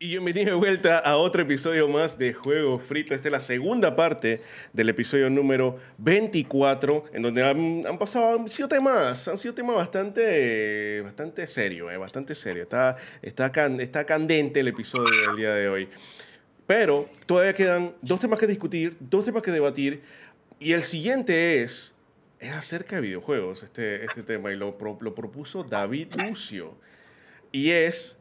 Y bienvenido de vuelta a otro episodio más de Juego Frito. Esta es la segunda parte del episodio número 24, en donde han, pasado, han sido temas, han sido temas bastante, bastante serio, eh, bastante serio. Está, está, está candente el episodio del día de hoy. Pero todavía quedan dos temas que discutir, dos temas que debatir, y el siguiente es, es acerca de videojuegos, este, este tema, y lo, lo propuso David Lucio. Y es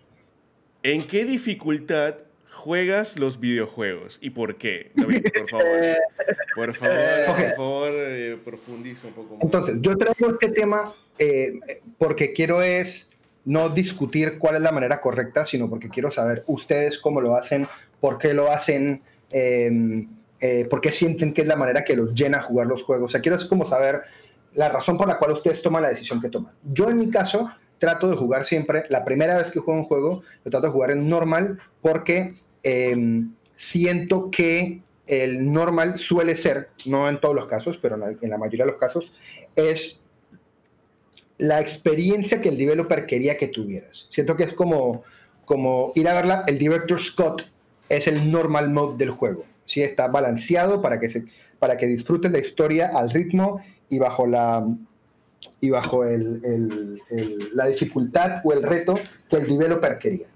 ¿En qué dificultad juegas los videojuegos y por qué? David, por favor. Por favor, por favor, eh, profundiza un poco más. Entonces, yo traigo este tema eh, porque quiero es no discutir cuál es la manera correcta, sino porque quiero saber ustedes cómo lo hacen, por qué lo hacen, em, eh, por qué sienten que es la manera que los llena jugar los juegos. O sea, quiero como saber la razón por la cual ustedes toman la decisión que toman. Yo en mi caso trato de jugar siempre, la primera vez que juego un juego, lo trato de jugar en normal porque em, siento que el normal suele ser, no en todos los casos, pero en la, mayoría de los casos, es la experiencia que el developer quería que tuvieras. Siento que es como, como ir a verla, el director Scott es el normal mode del juego. ¿sí? Está balanceado para que, se, para que disfruten la historia al ritmo y bajo la y bajo el, la dificultad o el reto que el developer quería.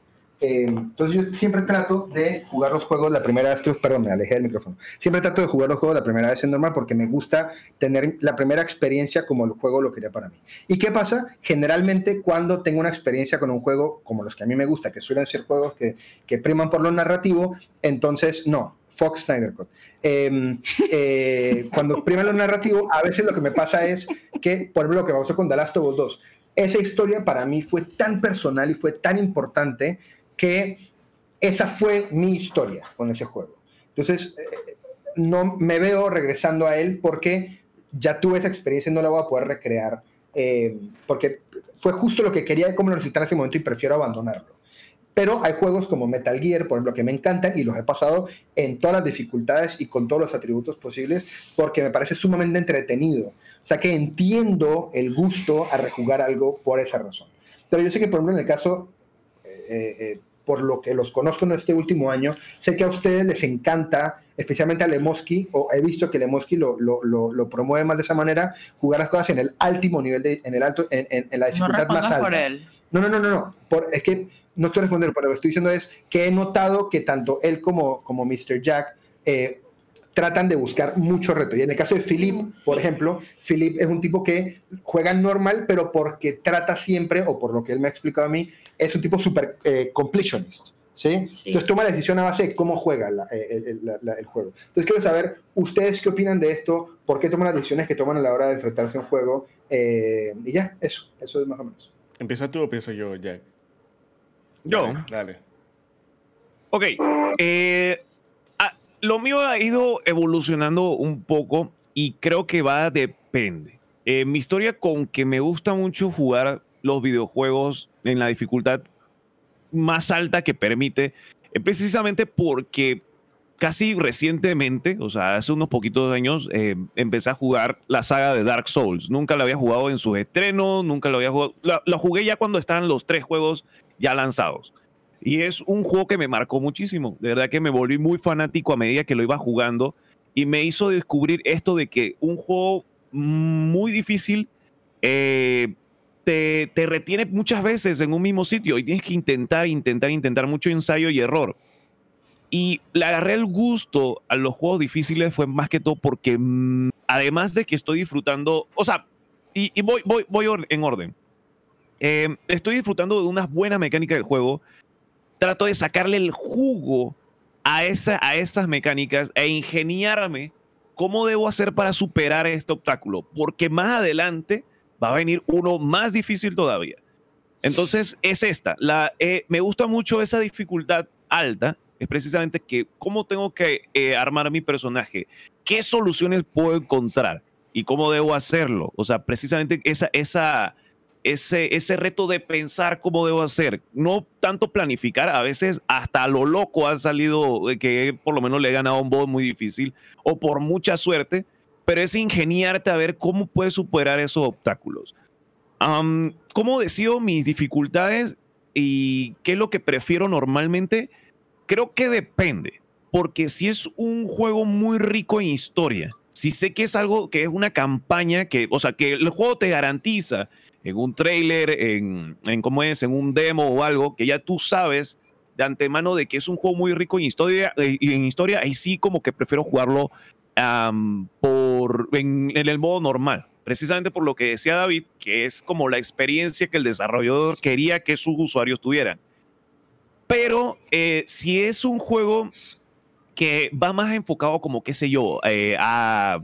Eh, entonces yo siempre trato de jugar los juegos la primera vez que, perdón, me alejé del micrófono. Siempre trato de jugar los juegos la primera vez en normal porque me gusta tener la primera experiencia como el juego lo quería para mí. ¿Y qué pasa? Generalmente cuando tengo una experiencia con un juego como los que a mí me gusta, que suelen ser juegos que, que priman por lo narrativo, entonces no, Fox Snyder Cut. Em, eh, cuando prima lo narrativo, a veces lo que me pasa es que, por ejemplo, lo que pasó con The Last of Us 2, esa historia para mí fue tan personal y fue tan importante que esa fue mi historia con ese juego. Entonces, eh, no me veo regresando a él porque ya tuve esa experiencia y no la voy a poder recrear em, porque fue justo lo que quería y como lo necesitaba en ese momento y prefiero abandonarlo. Pero hay juegos como Metal Gear, por ejemplo, que me encantan y los he pasado en todas las dificultades y con todos los atributos posibles porque me parece sumamente entretenido. O sea que entiendo el gusto a rejugar algo por esa razón. Pero yo sé que, por ejemplo, en el caso, eh, eh, eh, por lo que los conozco en este último año, sé que a ustedes les encanta, especialmente a Lemoski, o he visto que Lemoski lo, lo, lo, promueve más de esa manera, jugar las cosas en el último nivel, de, en, el alto, en, en, la dificultad más alta. Por él. No, no, no, no, no. Por, es que no estoy respondiendo, pero lo que estoy diciendo es que he notado que tanto él como, como Mr. Jack eh, tratan de buscar mucho reto. Y en el caso de Philip, por ejemplo, Philip es un tipo que juega normal, pero porque trata siempre, o por lo que él me ha explicado a mí, es un tipo super eh, completionist. ¿sí? Entonces toma la decisión a base de cómo juega eh, el, juego. Entonces quiero saber, ¿ustedes qué opinan de esto? ¿Por qué toman las decisiones que toman a la hora de enfrentarse a un juego? y ya, eso, eso es más o menos. ¿Empieza tú o empiezo yo, Jack? Yo. Dale. Ok. Eh, ah, lo mío ha ido evolucionando un poco y creo que va a depende. Eh, mi historia con que me gusta mucho jugar los videojuegos en la dificultad más alta que permite, es precisamente porque casi recientemente, o sea, hace unos poquitos años, eh, empecé a jugar la saga de Dark Souls. Nunca la había jugado en sus estrenos, nunca lo había jugado. La, jugué ya cuando estaban los tres juegos ya lanzados. Y es un juego que me marcó muchísimo. De verdad que me volví muy fanático a medida que lo iba jugando y me hizo descubrir esto de que un juego muy difícil eh, te retiene muchas veces en un mismo sitio y tienes que intentar, intentar, intentar mucho ensayo y error. Y le agarré el gusto a los juegos difíciles fue más que todo porque mm, además de que estoy disfrutando, o sea, y, voy, voy, voy en orden. Eh, estoy disfrutando de unas buenas mecánicas del juego. Trato de sacarle el jugo a, esa, a estas mecánicas e ingeniarme cómo debo hacer para superar este obstáculo. Porque más adelante va a venir uno más difícil todavía. Entonces es esta. La, eh, me gusta mucho esa dificultad alta es precisamente que cómo tengo que eh, armar mi personaje, qué soluciones puedo encontrar y cómo debo hacerlo. O sea, precisamente esa, esa, ese, ese reto de pensar cómo debo hacer, no tanto planificar, a veces hasta lo loco ha salido que por lo menos le he ganado un boss muy difícil o por mucha suerte, pero es ingeniarte a ver cómo puedes superar esos obstáculos. ¿Cómo decido mis dificultades y qué es lo que prefiero normalmente? Creo que depende, porque si es un juego muy rico en historia, si sé que es algo que es una campaña que, o sea, que el juego te garantiza en un trailer, en, en cómo es, en un demo o algo, que ya tú sabes de antemano de que es un juego muy rico en historia, eh, en historia, ahí sí como que prefiero jugarlo por, en, el modo normal, precisamente por lo que decía David, que es como la experiencia que el desarrollador quería que sus usuarios tuvieran. Pero eh, si es un juego que va más enfocado como, qué sé yo, eh, a,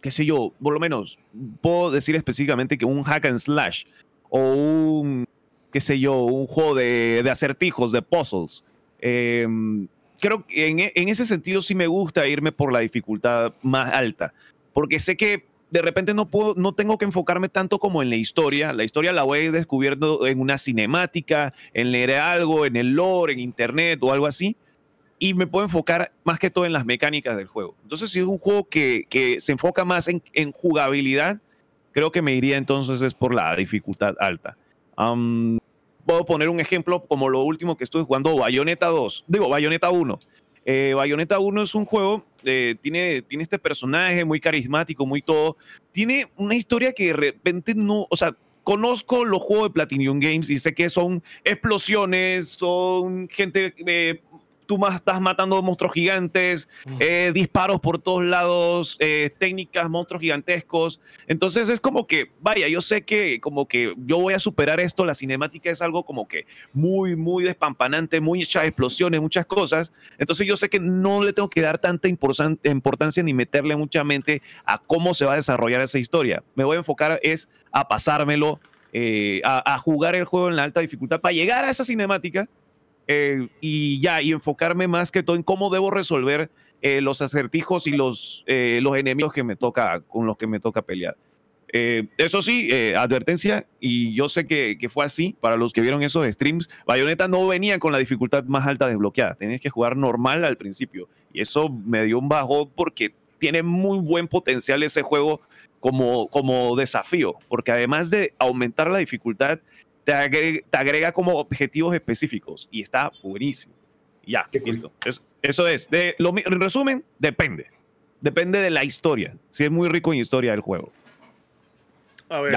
qué sé yo, por lo menos puedo decir específicamente que un hack and slash o un, qué sé yo, un juego de, acertijos, de puzzles. Em, creo que en, ese sentido sí me gusta irme por la dificultad más alta, porque sé que de repente no, puedo, no tengo que enfocarme tanto como en la historia. La historia la voy descubriendo en una cinemática, en leer algo, en el lore, en internet o algo así. Y me puedo enfocar más que todo en las mecánicas del juego. Entonces, si es un juego que, que se enfoca más en, en, jugabilidad, creo que me iría entonces es por la dificultad alta. puedo poner un ejemplo como lo último que estuve jugando, Bayonetta 2, digo, Bayonetta 1. Eh, Bayonetta 1 es un juego, eh, tiene, tiene este personaje muy carismático, muy todo. Tiene una historia que de repente no, o sea, conozco los juegos de Platinum Games y sé que son explosiones, son gente eh, tú más estás matando monstruos gigantes, eh, disparos por todos lados, eh, técnicas, monstruos gigantescos. Entonces es como que, vaya, yo sé que como que yo voy a superar esto, la cinemática es algo como que muy, muy despampanante, muchas explosiones, muchas cosas. Entonces yo sé que no le tengo que dar tanta importancia ni meterle mucha mente a cómo se va a desarrollar esa historia. Me voy a enfocar es a pasármelo, eh, a jugar el juego en la alta dificultad para llegar a esa cinemática eh, y ya, y enfocarme más que todo en cómo debo resolver eh, los acertijos y los, eh, los enemigos que me toca, con los que me toca pelear. eso sí, advertencia, y yo sé que, que, fue así, para los que vieron esos streams, Bayonetta no venía con la dificultad más alta desbloqueada, tenías que jugar normal al principio, y eso me dio un bajón porque tiene muy buen potencial ese juego como, como desafío, porque además de aumentar la dificultad, te agrega, como objetivos específicos y está buenísimo. Ya, listo. eso es. De, lo, en resumen, depende. Depende de la historia. Si es muy rico en historia del juego. A ver,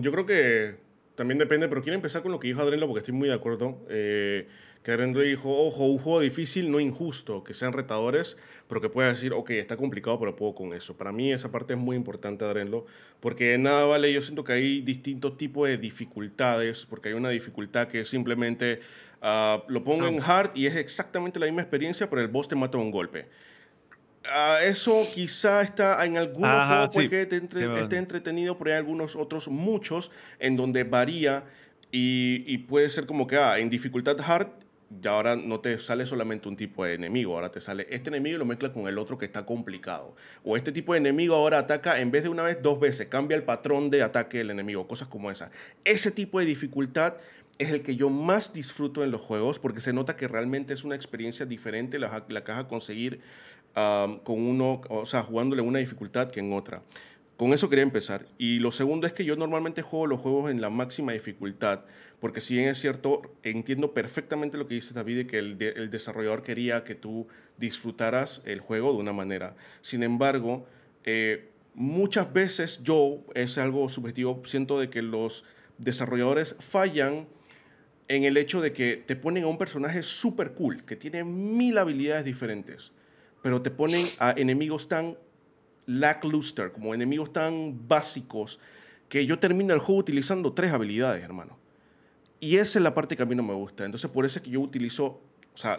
yo creo que también depende, pero quiero empezar con lo que dijo Adrenlo porque estoy muy de acuerdo. Eh, que Adrenlo dijo, ojo, un juego difícil, no injusto, que sean retadores, pero que pueda decir, ok, está complicado, pero puedo con eso. Para mí esa parte es muy importante, Adrenlo, porque nada vale, yo siento que hay distintos tipos de dificultades, porque hay una dificultad que simplemente uh, lo pongo en hard y es exactamente la misma experiencia, pero el boss te mata un golpe. Uh, eso quizá está en algunos juegos porque te esté entretenido, pero hay algunos otros, muchos, en donde varía y, y, puede ser como que ah, en dificultad hard ya ahora no te sale solamente un tipo de enemigo, ahora te sale este enemigo y lo mezcla con el otro que está complicado. O este tipo de enemigo ahora ataca en vez de una vez, dos veces, cambia el patrón de ataque del enemigo, cosas como esas. Ese tipo de dificultad es el que yo más disfruto en los juegos porque se nota que realmente es una experiencia diferente la, la caja conseguir con uno, o sea, jugándole una dificultad que en otra. Con eso quería empezar. Y lo segundo es que yo normalmente juego los juegos en la máxima dificultad, porque si bien es cierto, entiendo perfectamente lo que dice David, que el, el desarrollador quería que tú disfrutaras el juego de una manera. Sin embargo, eh, muchas veces yo, es algo subjetivo, siento de que los desarrolladores fallan en el hecho de que te ponen a un personaje súper cool, que tiene mil habilidades diferentes, pero te ponen a enemigos tan lackluster, como enemigos tan básicos, que yo termino el juego utilizando tres habilidades, hermano. Y esa es la parte que a mí no me gusta. Entonces, por eso es que yo utilizo o sea,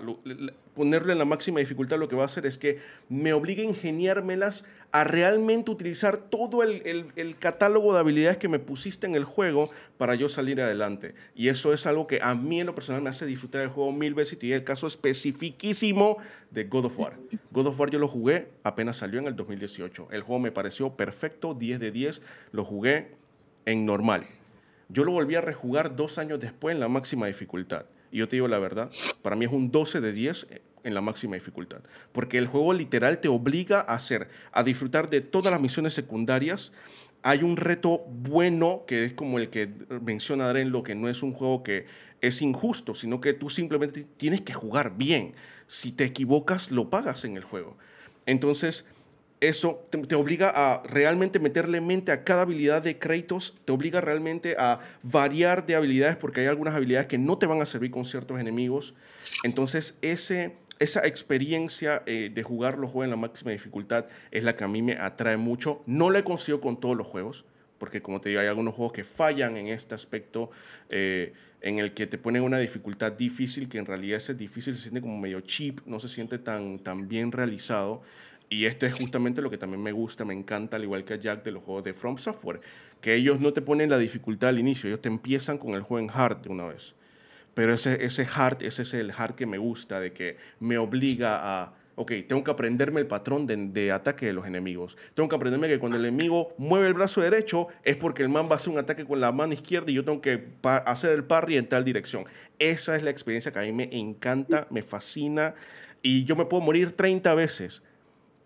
ponerlo en la máxima dificultad lo que va a hacer es que me obligue a ingeniármelas a realmente utilizar todo el, catálogo de habilidades que me pusiste en el juego para yo salir adelante. Y eso es algo que a mí en lo personal me hace disfrutar el juego mil veces y el caso especificísimo de God of War. God of War yo lo jugué apenas salió en el 2018. El juego me pareció perfecto, 10 de 10. Lo jugué en normal. Yo lo volví a rejugar dos años después en la máxima dificultad. Y yo te digo la verdad, para mí es un 12 de 10 en la máxima dificultad. Porque el juego literal te obliga a hacer, a disfrutar de todas las misiones secundarias hay un reto bueno que es como el que menciona Dren, lo que no es un juego que es injusto, sino que tú simplemente tienes que jugar bien. Si te equivocas, lo pagas en el juego. Entonces, eso te, obliga a realmente meterle mente a cada habilidad de Kratos, te obliga realmente a variar de habilidades porque hay algunas habilidades que no te van a servir con ciertos enemigos. Entonces, ese, esa experiencia eh, de jugar los juegos en la máxima dificultad es la que a mí me atrae mucho. No la he conseguido con todos los juegos, porque como te digo, hay algunos juegos que fallan en este aspecto. Eh, en el que te ponen una dificultad difícil, que en realidad ese difícil se siente como medio cheap, no se siente tan, tan bien realizado. Y esto es justamente lo que también me gusta, me encanta, al igual que a Jack de los juegos de From Software, que ellos no te ponen la dificultad al inicio, ellos te empiezan con el juego en hard de una vez. Pero ese, ese hard, ese es el hard que me gusta, de que me obliga a, ok, tengo que aprenderme el patrón de, de, ataque de los enemigos. Tengo que aprenderme que cuando el enemigo mueve el brazo derecho es porque el man va a hacer un ataque con la mano izquierda y yo tengo que hacer el parry en tal dirección. Esa es la experiencia que a mí me encanta, me fascina y yo me puedo morir 30 veces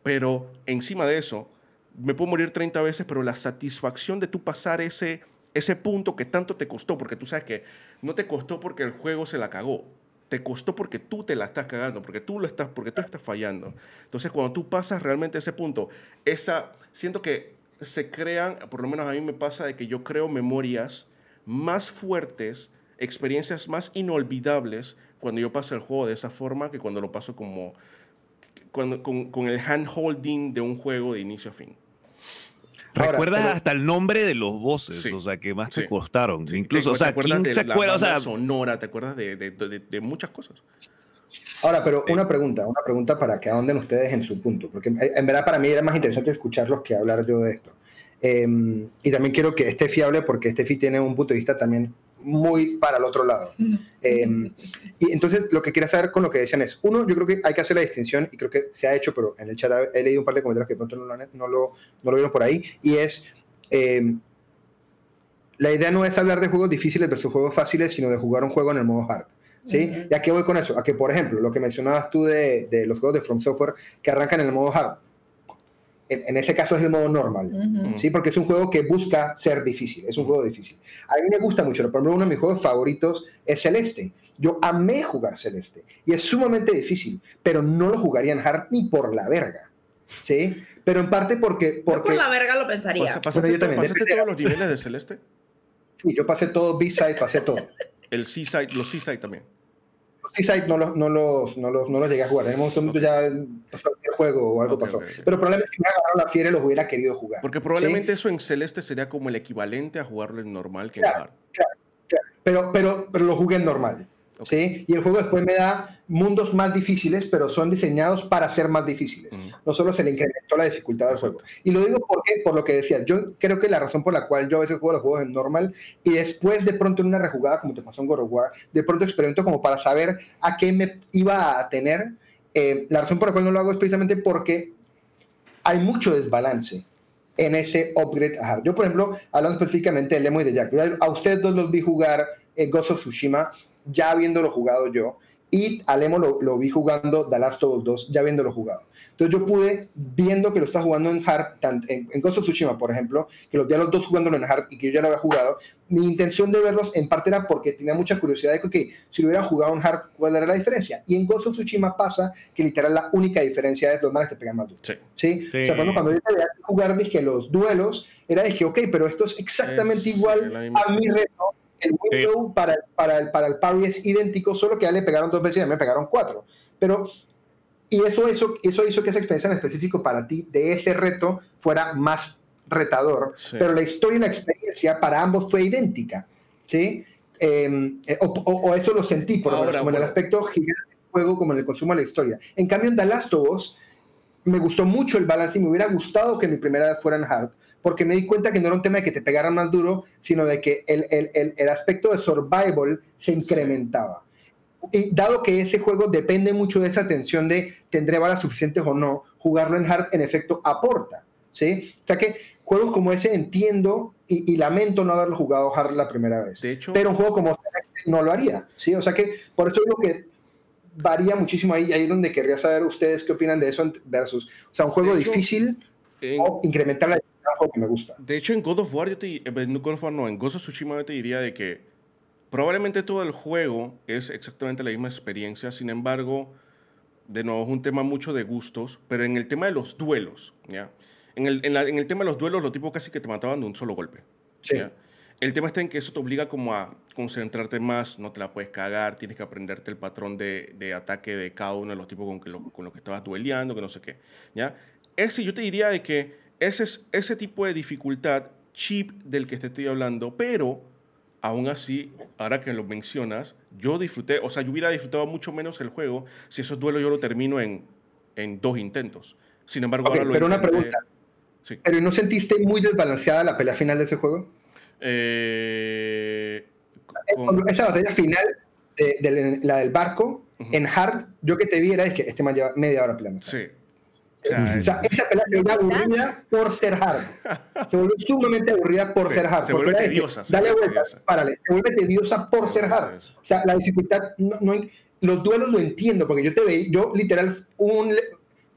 pero encima de eso, me puedo morir 30 veces, pero la satisfacción de tú pasar ese, ese punto que tanto te costó, porque tú sabes que no te costó porque el juego se la cagó, te costó porque tú te la estás cagando, porque tú lo estás, porque tú estás fallando. Entonces, cuando tú pasas realmente ese punto, esa, siento que se crean, por lo menos a mí me pasa de que yo creo memorias más fuertes, experiencias más inolvidables cuando yo paso el juego de esa forma que cuando lo paso como con, con, el hand-holding de un juego de inicio a fin. Recuerdas hasta el nombre de los voces, o sea, que más te costaron. Incluso, o sea, ¿te acuerdas de se acuerda? O sea, sonora, te acuerdas de, de, de, muchas cosas. Ahora, pero una pregunta, una pregunta para que ahonden ustedes en su punto, porque en verdad para mí era más interesante escucharlos que hablar yo de esto. Em, y también quiero que esté fiable porque Steffi tiene un punto de vista también muy para el otro lado. Em, y entonces lo que quiero saber con lo que decían es, uno, yo creo que hay que hacer la distinción y creo que se ha hecho, pero en el chat he leído un par de comentarios que pronto no lo, no lo, no lo vieron por ahí, y es, em, la idea no es hablar de juegos difíciles versus juegos fáciles, sino de jugar un juego en el modo hard. ¿Sí? ¿Y a qué voy con eso? A que, por ejemplo, lo que mencionabas tú de, de los juegos de From Software que arrancan en el modo hard, en, este caso es el modo normal, ¿sí? Porque es un juego que busca ser difícil, es un juego difícil. A mí me gusta mucho, por ejemplo, uno de mis juegos favoritos es Celeste. Yo amé jugar Celeste y es sumamente difícil, pero no lo jugaría en hard ni por la verga, ¿sí? Pero en parte porque... porque por la verga lo pensaría. ¿Pasaste, todos los niveles de Celeste? Sí, yo pasé todo B-Side, pasé todo. El C-Side, los C-Side también. Seaside no los, no, los, no, los, no los llegué a jugar. En un momento ya pasó el juego o algo pasó. Pero probablemente si me agarraron la fiera los hubiera querido jugar. Porque probablemente eso en Celeste sería como el equivalente a jugarlo en normal que en hard. Claro, claro. Pero, pero, pero lo jugué en normal. ¿Sí? Y el juego después me da mundos más difíciles, pero son diseñados para ser más difíciles. No solo se le incrementó la dificultad del juego. Y lo digo porque, por lo que decía, yo creo que la razón por la cual yo a veces juego los juegos en normal y después de pronto en una rejugada, como te pasó en God of War, de pronto experimento como para saber a qué me iba a tener. Eh, la razón por la cual no lo hago es precisamente porque hay mucho desbalance en ese upgrade a hard. Yo, por ejemplo, hablando específicamente de Lemo y de Jack, a ustedes dos los vi jugar en Ghost of Tsushima ya habiéndolo jugado yo. Y Alemo lo, lo, vi jugando The Last of Us 2, ya habiéndolo jugado. Entonces yo pude, viendo que lo está jugando en hard, en, en Ghost of Tsushima, por ejemplo, que los, ya los dos jugándolo en hard y que yo ya lo había jugado, mi intención de verlos en parte era porque tenía mucha curiosidad de que, okay, si lo hubieran jugado en hard, ¿cuál era la diferencia? Y en Ghost of Tsushima pasa que literal la única diferencia es los manes te pegan más duro. Sí. ¿Sí? O sea, cuando yo veía jugar, dije, los duelos, era de que, ok, pero esto es exactamente igual a mi reto el window para, para, el, para el parry es idéntico, solo que ya le pegaron dos veces y a mí me pegaron cuatro. Pero, y eso, eso, eso hizo que esa experiencia en específico para ti de ese reto fuera más retador. Pero la historia y la experiencia para ambos fue idéntica. ¿sí? Em, eh, o, eso lo sentí, por lo menos, como en el aspecto gigante del juego, como en el consumo de la historia. En cambio, en The Last of Us, me gustó mucho el balance y me hubiera gustado que mi primera vez fuera en hard, porque me di cuenta que no era un tema de que te pegaran más duro, sino de que el, el, el, aspecto de survival se incrementaba. Y dado que ese juego depende mucho de esa tensión de tendré balas suficientes o no, jugarlo en hard en efecto aporta. ¿sí? O sea que juegos como ese entiendo y, lamento no haberlo jugado hard la primera vez. De hecho, pero un juego como este no lo haría. ¿sí? O sea que por eso digo que varía muchísimo ahí, ahí es donde querría saber ustedes qué opinan de eso versus, o sea, un juego difícil o incrementar la juego que me gusta. De hecho, en God of War, yo te, en God of War no, en Ghost of Tsushima yo te diría de que probablemente todo el juego es exactamente la misma experiencia, sin embargo, de nuevo es un tema mucho de gustos, pero en el tema de los duelos, ¿ya? En el, en, la- en el tema de los duelos, los tipos casi que te mataban de un solo golpe. Sí. ¿ya? El tema está en que eso te obliga como a concentrarte más, no te la puedes cagar, tienes que aprenderte el patrón de, de ataque de cada uno de los tipos con, que lo, con los que estabas dueleando, que no sé qué. ¿ya? Ese yo te diría de que ese es ese tipo de dificultad cheap del que te estoy hablando, pero aún así, ahora que lo mencionas, yo disfruté, o sea, yo hubiera disfrutado mucho menos el juego si esos duelos yo lo termino en, en dos intentos. Sin embargo, Ok, ahora lo pero una pregunta. Sí. ¿Pero no sentiste muy desbalanceada la pelea final de ese juego? Eh, con- Esa batalla final, de, de la del barco, en hard, yo que te vi era es que este man lleva media hora peleando. Sí. O sea, O sea, esa pelea se vuelve aburrida por ser hard. Se vuelve sumamente aburrida por Sí, ser hard. se vuelve que, tediosa, se Dale vuelta, tediosa. párale. Se vuelve tediosa por Se ser hard. O sea, la dificultad, no, no- los duelos lo entiendo, porque yo te veía, yo literal, un,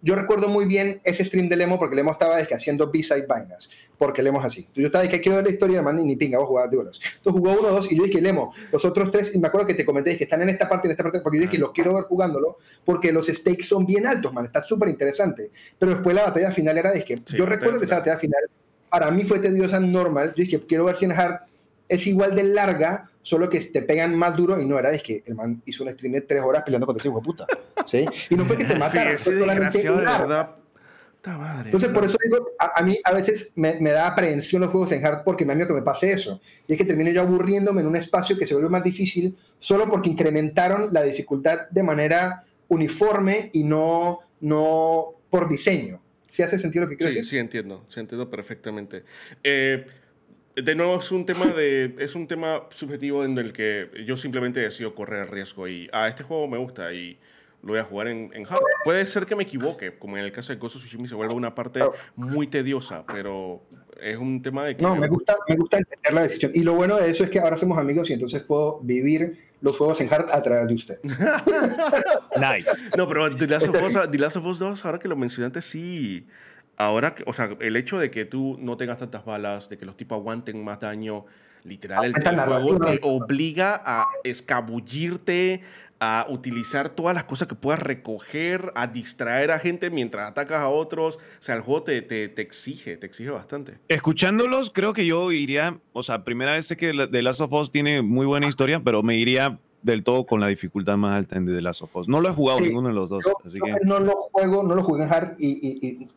yo recuerdo muy bien ese stream de Lemo, porque Lemo estaba es que haciendo B-side vainas, porque Lemo es así. Entonces, yo estaba de que quiero ver la historia, man, y ni pinga, vos jugabas duelos. Entonces jugó uno, dos, y yo dije, Lemo, los otros tres, y me acuerdo que te comenté que están en esta parte, en esta parte, porque yo dije, Ah. los quiero ver jugándolo, porque los stakes son bien altos, man, está súper interesante. Pero después la batalla final era, es que Sí, yo recuerdo que esa batalla batalla final, para mí fue tediosa normal, yo dije, quiero ver si en hard es igual de larga, solo que te pegan más duro y no era, es que el man hijo un stream de tres horas peleando contra ese hijo de puta. ¿sí? Y no fue que te Sí, mataron, ese fue solamente de verdad. Puta madre. Entonces, por eso digo, a, a mí a veces me, me da aprehensión los juegos en hard porque me da miedo que me pase eso. Y es que termino yo aburriéndome en un espacio que se vuelve más difícil solo porque incrementaron la dificultad de manera uniforme y no, no por diseño. ¿Sí hace sentido lo que quiero Sí, decir? sí, entiendo. Sí, entiendo perfectamente. Eh, de nuevo, es un tema de es un tema subjetivo en el que yo simplemente decido correr el riesgo y, ah, este juego me gusta y lo voy a jugar en, en hard. Puede ser que me equivoque, como en el caso de Ghost of Tsushima se vuelve una parte muy tediosa, pero es un tema de que... No, me gusta, me gusta entender la decisión. Y lo bueno de eso es que ahora somos amigos y entonces puedo vivir los juegos en hard a través de ustedes. Nice. No, pero The Last, of Us. The Last of Us 2, ahora que lo mencionaste, sí. Ahora, o sea, el hecho de que tú no tengas tantas balas, de que los tipos aguanten más daño, literal, el, el juego te obliga a escabullirte, a utilizar todas las cosas que puedas recoger, a distraer a gente mientras atacas a otros. O sea, el juego te, te, te exige, te exige bastante. Escuchándolos, creo que yo iría, o sea, primera vez sé que The Last of Us tiene muy buena historia, pero me iría del todo con la dificultad más alta en The Last of Us. No lo he jugado Sí, ninguno de los dos, Yo, así yo que no lo juego, no lo jugué en hard y, y- y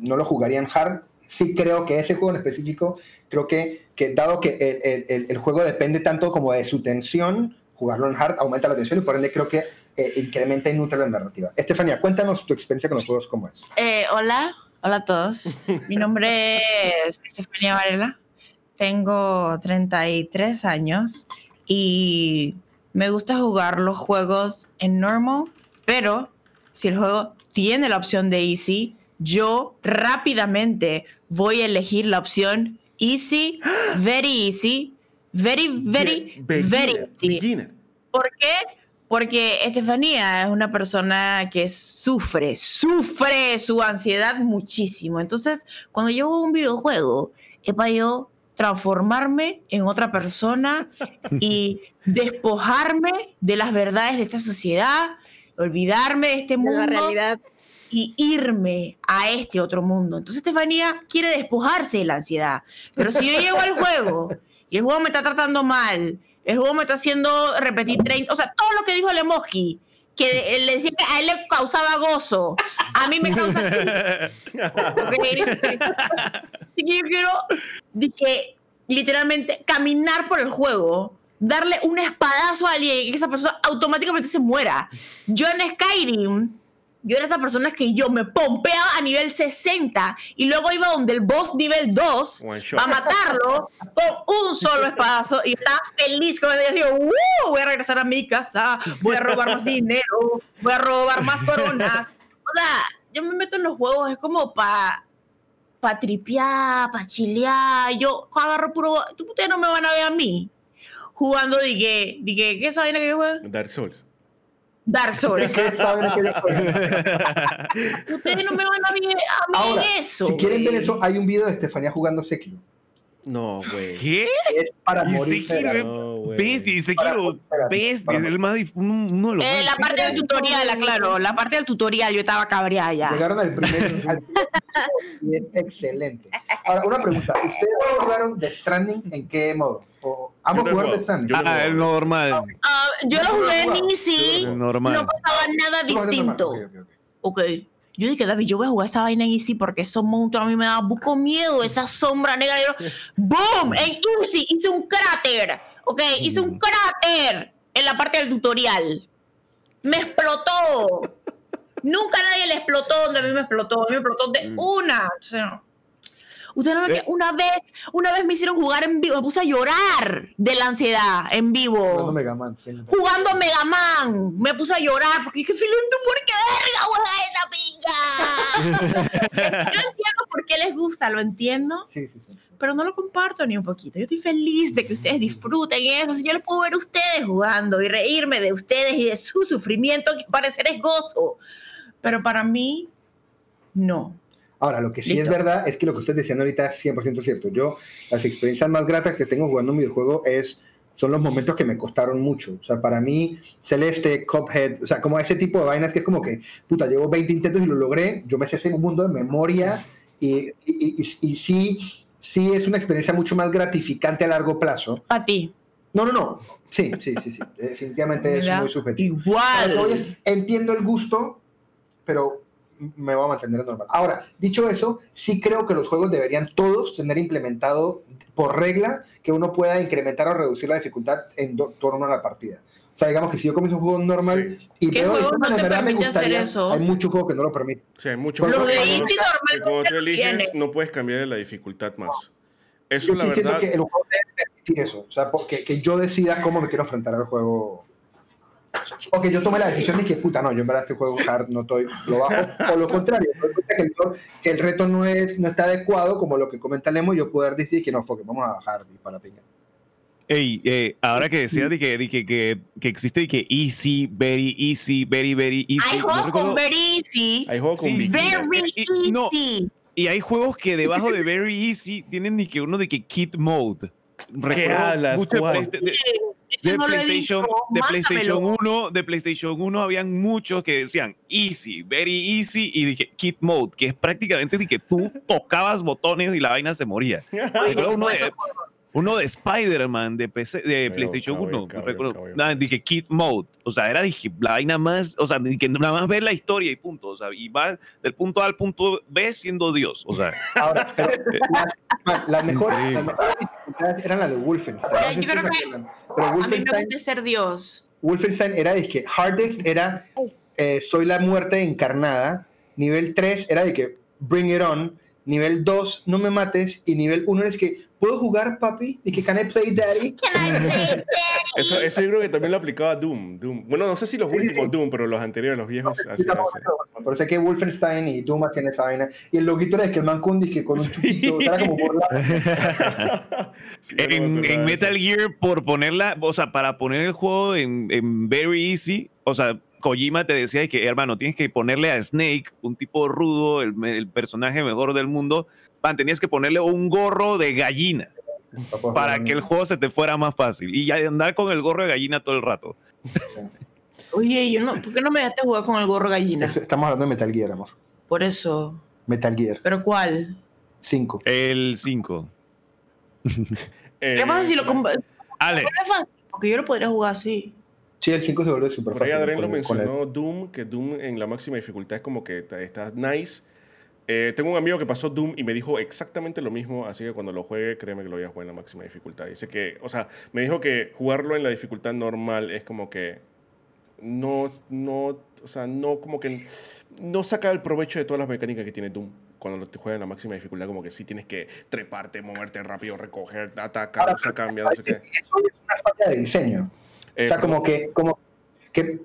no lo jugaría en hard. Sí creo que ese juego en específico, creo que, que dado que el, el- juego depende tanto como de su tensión, jugarlo en hard aumenta la tensión y por ende creo que eh, incrementa y nutre la narrativa. Estefanía, cuéntanos tu experiencia con los juegos, ¿cómo es? Eh, hola, hola a todos. Mi nombre es Estefania Varela. Tengo 33 años y me gusta jugar los juegos en normal, pero si el juego tiene la opción de easy, yo rápidamente voy a elegir la opción easy, very easy, very, very, Be- very beginner, easy. beginner. ¿Por qué? Porque Estefanía es una persona que sufre, sufre su ansiedad muchísimo. Entonces, cuando yo juego un videojuego, es para yo transformarme en otra persona y despojarme de las verdades de esta sociedad, olvidarme de este de la mundo realidad. Y irme a este otro mundo. Entonces Estefanía quiere despojarse de la ansiedad. Pero si yo llego al juego y el juego me está tratando mal, el juego me está haciendo repetir 30, o sea, todo lo que dijo Lemoski, que le decía que a él le causaba gozo, a mí me causa... Así que yo quiero que literalmente caminar por el juego, darle un espadazo a alguien y que esa persona automáticamente se muera. Yo en Skyrim, yo era esa persona que yo me pompeaba a nivel 60 y luego iba donde el boss nivel 2 One shot. a matarlo con un solo espadazo y estaba feliz con el. Digo, "Uh, voy a regresar a mi casa, voy a robar más dinero, voy a robar más coronas. O sea, yo me meto en los juegos, es como para pa tripear, para chilear. Yo agarro puro. Ustedes no me van a ver a mí jugando, dije, dije, ¿qué es esa vaina que yo juego? Dark Souls. Dark Souls. Ustedes saben a qué yo juego. Ustedes no me van a ver a mí Ahora, en eso. si quieren ver eso, hay un video de Estefanía jugando Sekiro. No, güey. ¿Qué? Es para Y morirse de Sekiro bestia, Sekiro, bestia, es el más, uno, de los Eh, más la parte del tutorial, claro, la parte del tutorial yo estaba cabreada ya. Llegaron al primer, al primer y es excelente. Ahora, una pregunta. ¿Ustedes jugaron Death Stranding en qué modo? ¿O ambos jugaron no he Ah, el normal. Ah, yo lo jugué en Easy, normal. no pasaba nada distinto. Ok, ok, ok. Ok. Yo dije, David, yo voy a jugar esa vaina en Easy porque esos monstruos a mí me daban buco miedo, esa sombra negra. yo, ¡Boom! En Easy hice un cráter. Ok, hice un cráter en la parte del tutorial. Me explotó. Nunca nadie le explotó donde a mí me explotó. A mí me explotó de Mm. una. Entonces, no. Ustedes no me Eh. Una vez, una vez me hicieron jugar en vivo. Me puse a llorar de la ansiedad en vivo Jugando Mega Man, sí. jugando Mega Man. Me puse a llorar porque dije, ¿tú por qué verga juega esta pinga? Yo entiendo por qué les gusta, lo entiendo, Sí, sí, sí. pero no lo comparto ni un poquito. Yo estoy feliz de que ustedes disfruten eso. Si yo les puedo ver a ustedes jugando y reírme de ustedes y de su sufrimiento, que parecer es gozo. Pero para mí, no. Ahora, lo que sí Listo. es verdad es que lo que usted diciendo ahorita es 100% cierto. Yo, las experiencias más gratas que tengo jugando un videojuego es, son los momentos que me costaron mucho. O sea, para mí, Celeste, Cuphead, o sea, como ese tipo de vainas que es como que, puta, llevo 20 intentos y lo logré, yo me sé ese mundo de memoria y, y, y- y sí, sí es una experiencia mucho más gratificante a largo plazo. Para ti. No, no, no. Sí, sí, sí, sí. Definitivamente es muy subjetivo. A Igual. entiendo el gusto, pero me voy a mantener normal. Ahora, dicho eso, sí creo que los juegos deberían todos tener implementado por regla que uno pueda incrementar o reducir la dificultad en torno a la partida. O sea, digamos que si yo comienzo un juego normal y ¿Qué veo juego no te verdad permite hacer gustaría, eso? Hay muchos juegos que no lo permiten. Sí, hay muchos juegos de que cuando- normalmente que cuando tú eliges no puedes cambiar la dificultad más. Eso, Yo la verdad, que el juego debe permitir eso. O sea, porque, que yo decida cómo me quiero enfrentar al juego. O que yo tome la decisión de que, puta, no, yo en verdad este juego hard no estoy, lo bajo. O lo contrario, que el, que el reto no, es, no está adecuado, como lo que comenta Lemo, yo poder decir que no, foque, vamos a bajar para la pinga. Ey, eh, ahora que decías de que, de que, que, que existe y que easy, very easy, very, very easy. Hay juegos con very easy. hay juegos con Sí. Very Y- no, easy. Y hay juegos que debajo de very easy tienen ni que uno de que kit mode. Recuerdo hablas? mucho de ¿Cuál? Playsta- de- Ese de no PlayStation, visto. de. PlayStation 1, de PlayStation 1 habían muchos que decían easy, very easy y dije kit mode, que es prácticamente de que tú tocabas botones y la vaina se moría. Recuerdo uno de, uno de Spider-Man de PC, de Cabrón, PlayStation cabrón, 1, cabrón, recuerdo, cabrón. nada, dije kit mode, o sea, era dije la vaina más, o sea, que nada más ver la historia y punto, o sea, y va del punto A al punto B siendo Dios, o sea, Ahora, pero las, las mejores, Increíble. las mejores dificultades eran las de Wolfenstein. Yo creo que Pero A mí me Wolfenstein, gusta ser Dios. Wolfenstein era de que Hardest era eh, Soy la muerte encarnada. Nivel 3 era de que Bring It On. Nivel 2, No me mates. Y nivel 1 es que ¿Puedo jugar, papi? ¿Y que can I play daddy? Eso, eso yo creo que también lo aplicaba Doom, Doom. Bueno, no sé si los Sí, últimos sí. Doom, pero los anteriores, los viejos, Yo así tampoco hacen. sé, Pero sé que Wolfenstein y Doom hacían esa vaina. Y el loguito era de que el man Kundi que con un chupito, era como no me en, en Metal. Gear, por ponerla, o sea, para poner el juego en, en Very Easy, o sea, Kojima te decía que, hermano, tienes que ponerle a Snake, un tipo rudo, el, el personaje mejor del mundo, man, tenías que ponerle un gorro de gallina para que el juego se te fuera más fácil. Y ya andar con el gorro de gallina todo el rato. Oye, yo no, ¿por qué no me dejaste jugar con el gorro gallina? Eso- Estamos hablando de Metal Gear, amor. Por eso. Metal Gear ¿Pero cuál? 5. El 5. Eh, ¿Qué pasa si lo comp- Ale, Porque yo lo podría jugar así. Sí, el 5 se vuelve súper fácil. Adrián lo con el- mencionó Doom, que Doom en la máxima dificultad es como que está, está nice. Eh, tengo un amigo que pasó Doom y me dijo exactamente lo mismo, así que cuando lo juegue, créeme que lo voy a jugar en la máxima dificultad. Dice que, o sea, me dijo que jugarlo en la dificultad normal es como que no, no, o sea, no como que no saca el provecho de todas las mecánicas que tiene Doom. Cuando te juegas en la máxima dificultad, como que sí tienes que treparte, moverte rápido, recoger, atacar, usa cambia, no sé qué. Eso es una falla de diseño. Eh, o sea, perdón. como que, como que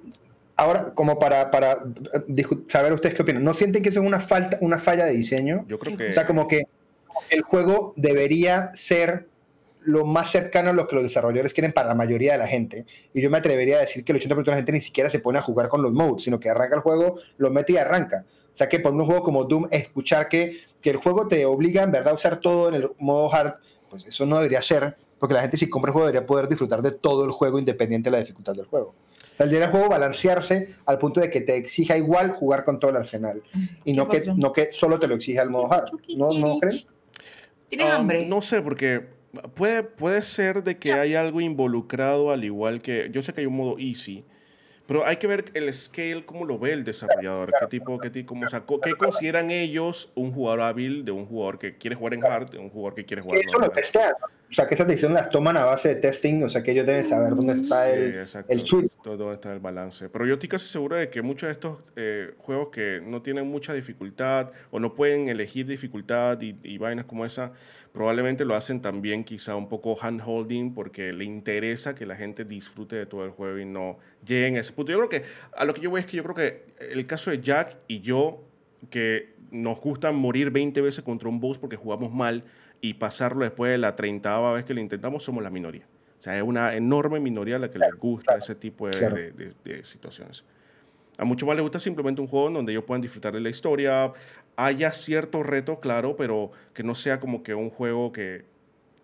ahora, como para, para eh, saber ustedes qué opinan, ¿no sienten que eso es una falta, una falla de diseño? Yo creo que... O sea, como que el juego debería ser lo más cercano a lo que los desarrolladores quieren para la mayoría de la gente. Y yo me atrevería a decir que el 80% de la gente ni siquiera se pone a jugar con los modes, sino que arranca el juego, lo mete y arranca. O sea que por un juego como Doom, escuchar que, que el juego te obliga en verdad a usar todo en el modo hard, pues eso no debería ser, porque la gente si compra el juego debería poder disfrutar de todo el juego independiente de la dificultad del juego. O sea, el juego balancearse al punto de que te exija igual jugar con todo el arsenal y no que, no que solo te lo exija el modo hard. ¿No, ¿no crees? ¿Tienes Um, hambre? No sé, porque puede, puede ser de que hay algo involucrado al igual que... Yo sé que hay un modo easy, pero hay que ver el scale, cómo lo ve el desarrollador, qué tipo, qué tipo, cómo sacó, qué consideran ellos un jugador hábil de un jugador que quiere jugar en hard, de un jugador que quiere jugar en eso lo hard. testean. O sea, que esas decisiones las toman a base de testing, o sea, que ellos deben saber dónde está Sí, el, exacto. el switch. Todo- está el balance. Pero yo estoy casi seguro de que muchos de estos eh, juegos que no tienen mucha dificultad o no pueden elegir dificultad y, y vainas como esa, probablemente lo hacen también quizá un poco handholding porque le interesa que la gente disfrute de todo el juego y no lleguen a ese punto. Yo creo que a lo que yo voy es que yo creo que el caso de Jack y yo, que nos gusta morir 20 veces contra un boss porque jugamos mal y pasarlo después de la 30 vez que lo intentamos, somos la minoría. O sea, es una enorme minoría a la que les gusta ese tipo de, claro. de- de- de situaciones. A muchos más les gusta simplemente un juego donde ellos puedan disfrutar de la historia, haya cierto reto, claro, pero que no sea como que un juego que,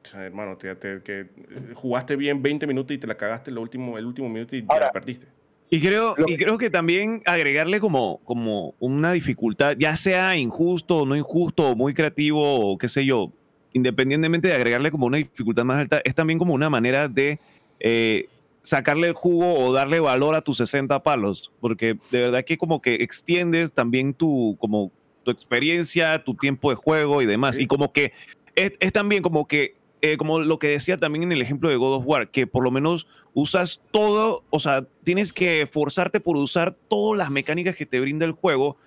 o sea, hermano, te- te- que eh, jugaste bien 20 minutos y te la cagaste el último, el último minuto y ya Ahora, perdiste. Y creo, y creo que también agregarle como, como una dificultad, ya sea injusto o no injusto, o muy creativo o qué sé yo, independientemente de agregarle como una dificultad más alta, es también como una manera de eh, sacarle el jugo o darle valor a tus 60 palos, porque de verdad que como que extiendes también tu, como, tu experiencia, tu tiempo de juego y demás, Sí. y como que es, es también como que eh, como lo que decía también en el ejemplo de God of War, que por lo menos usas todo, o sea, tienes que forzarte por usar todas las mecánicas que te brinda el juego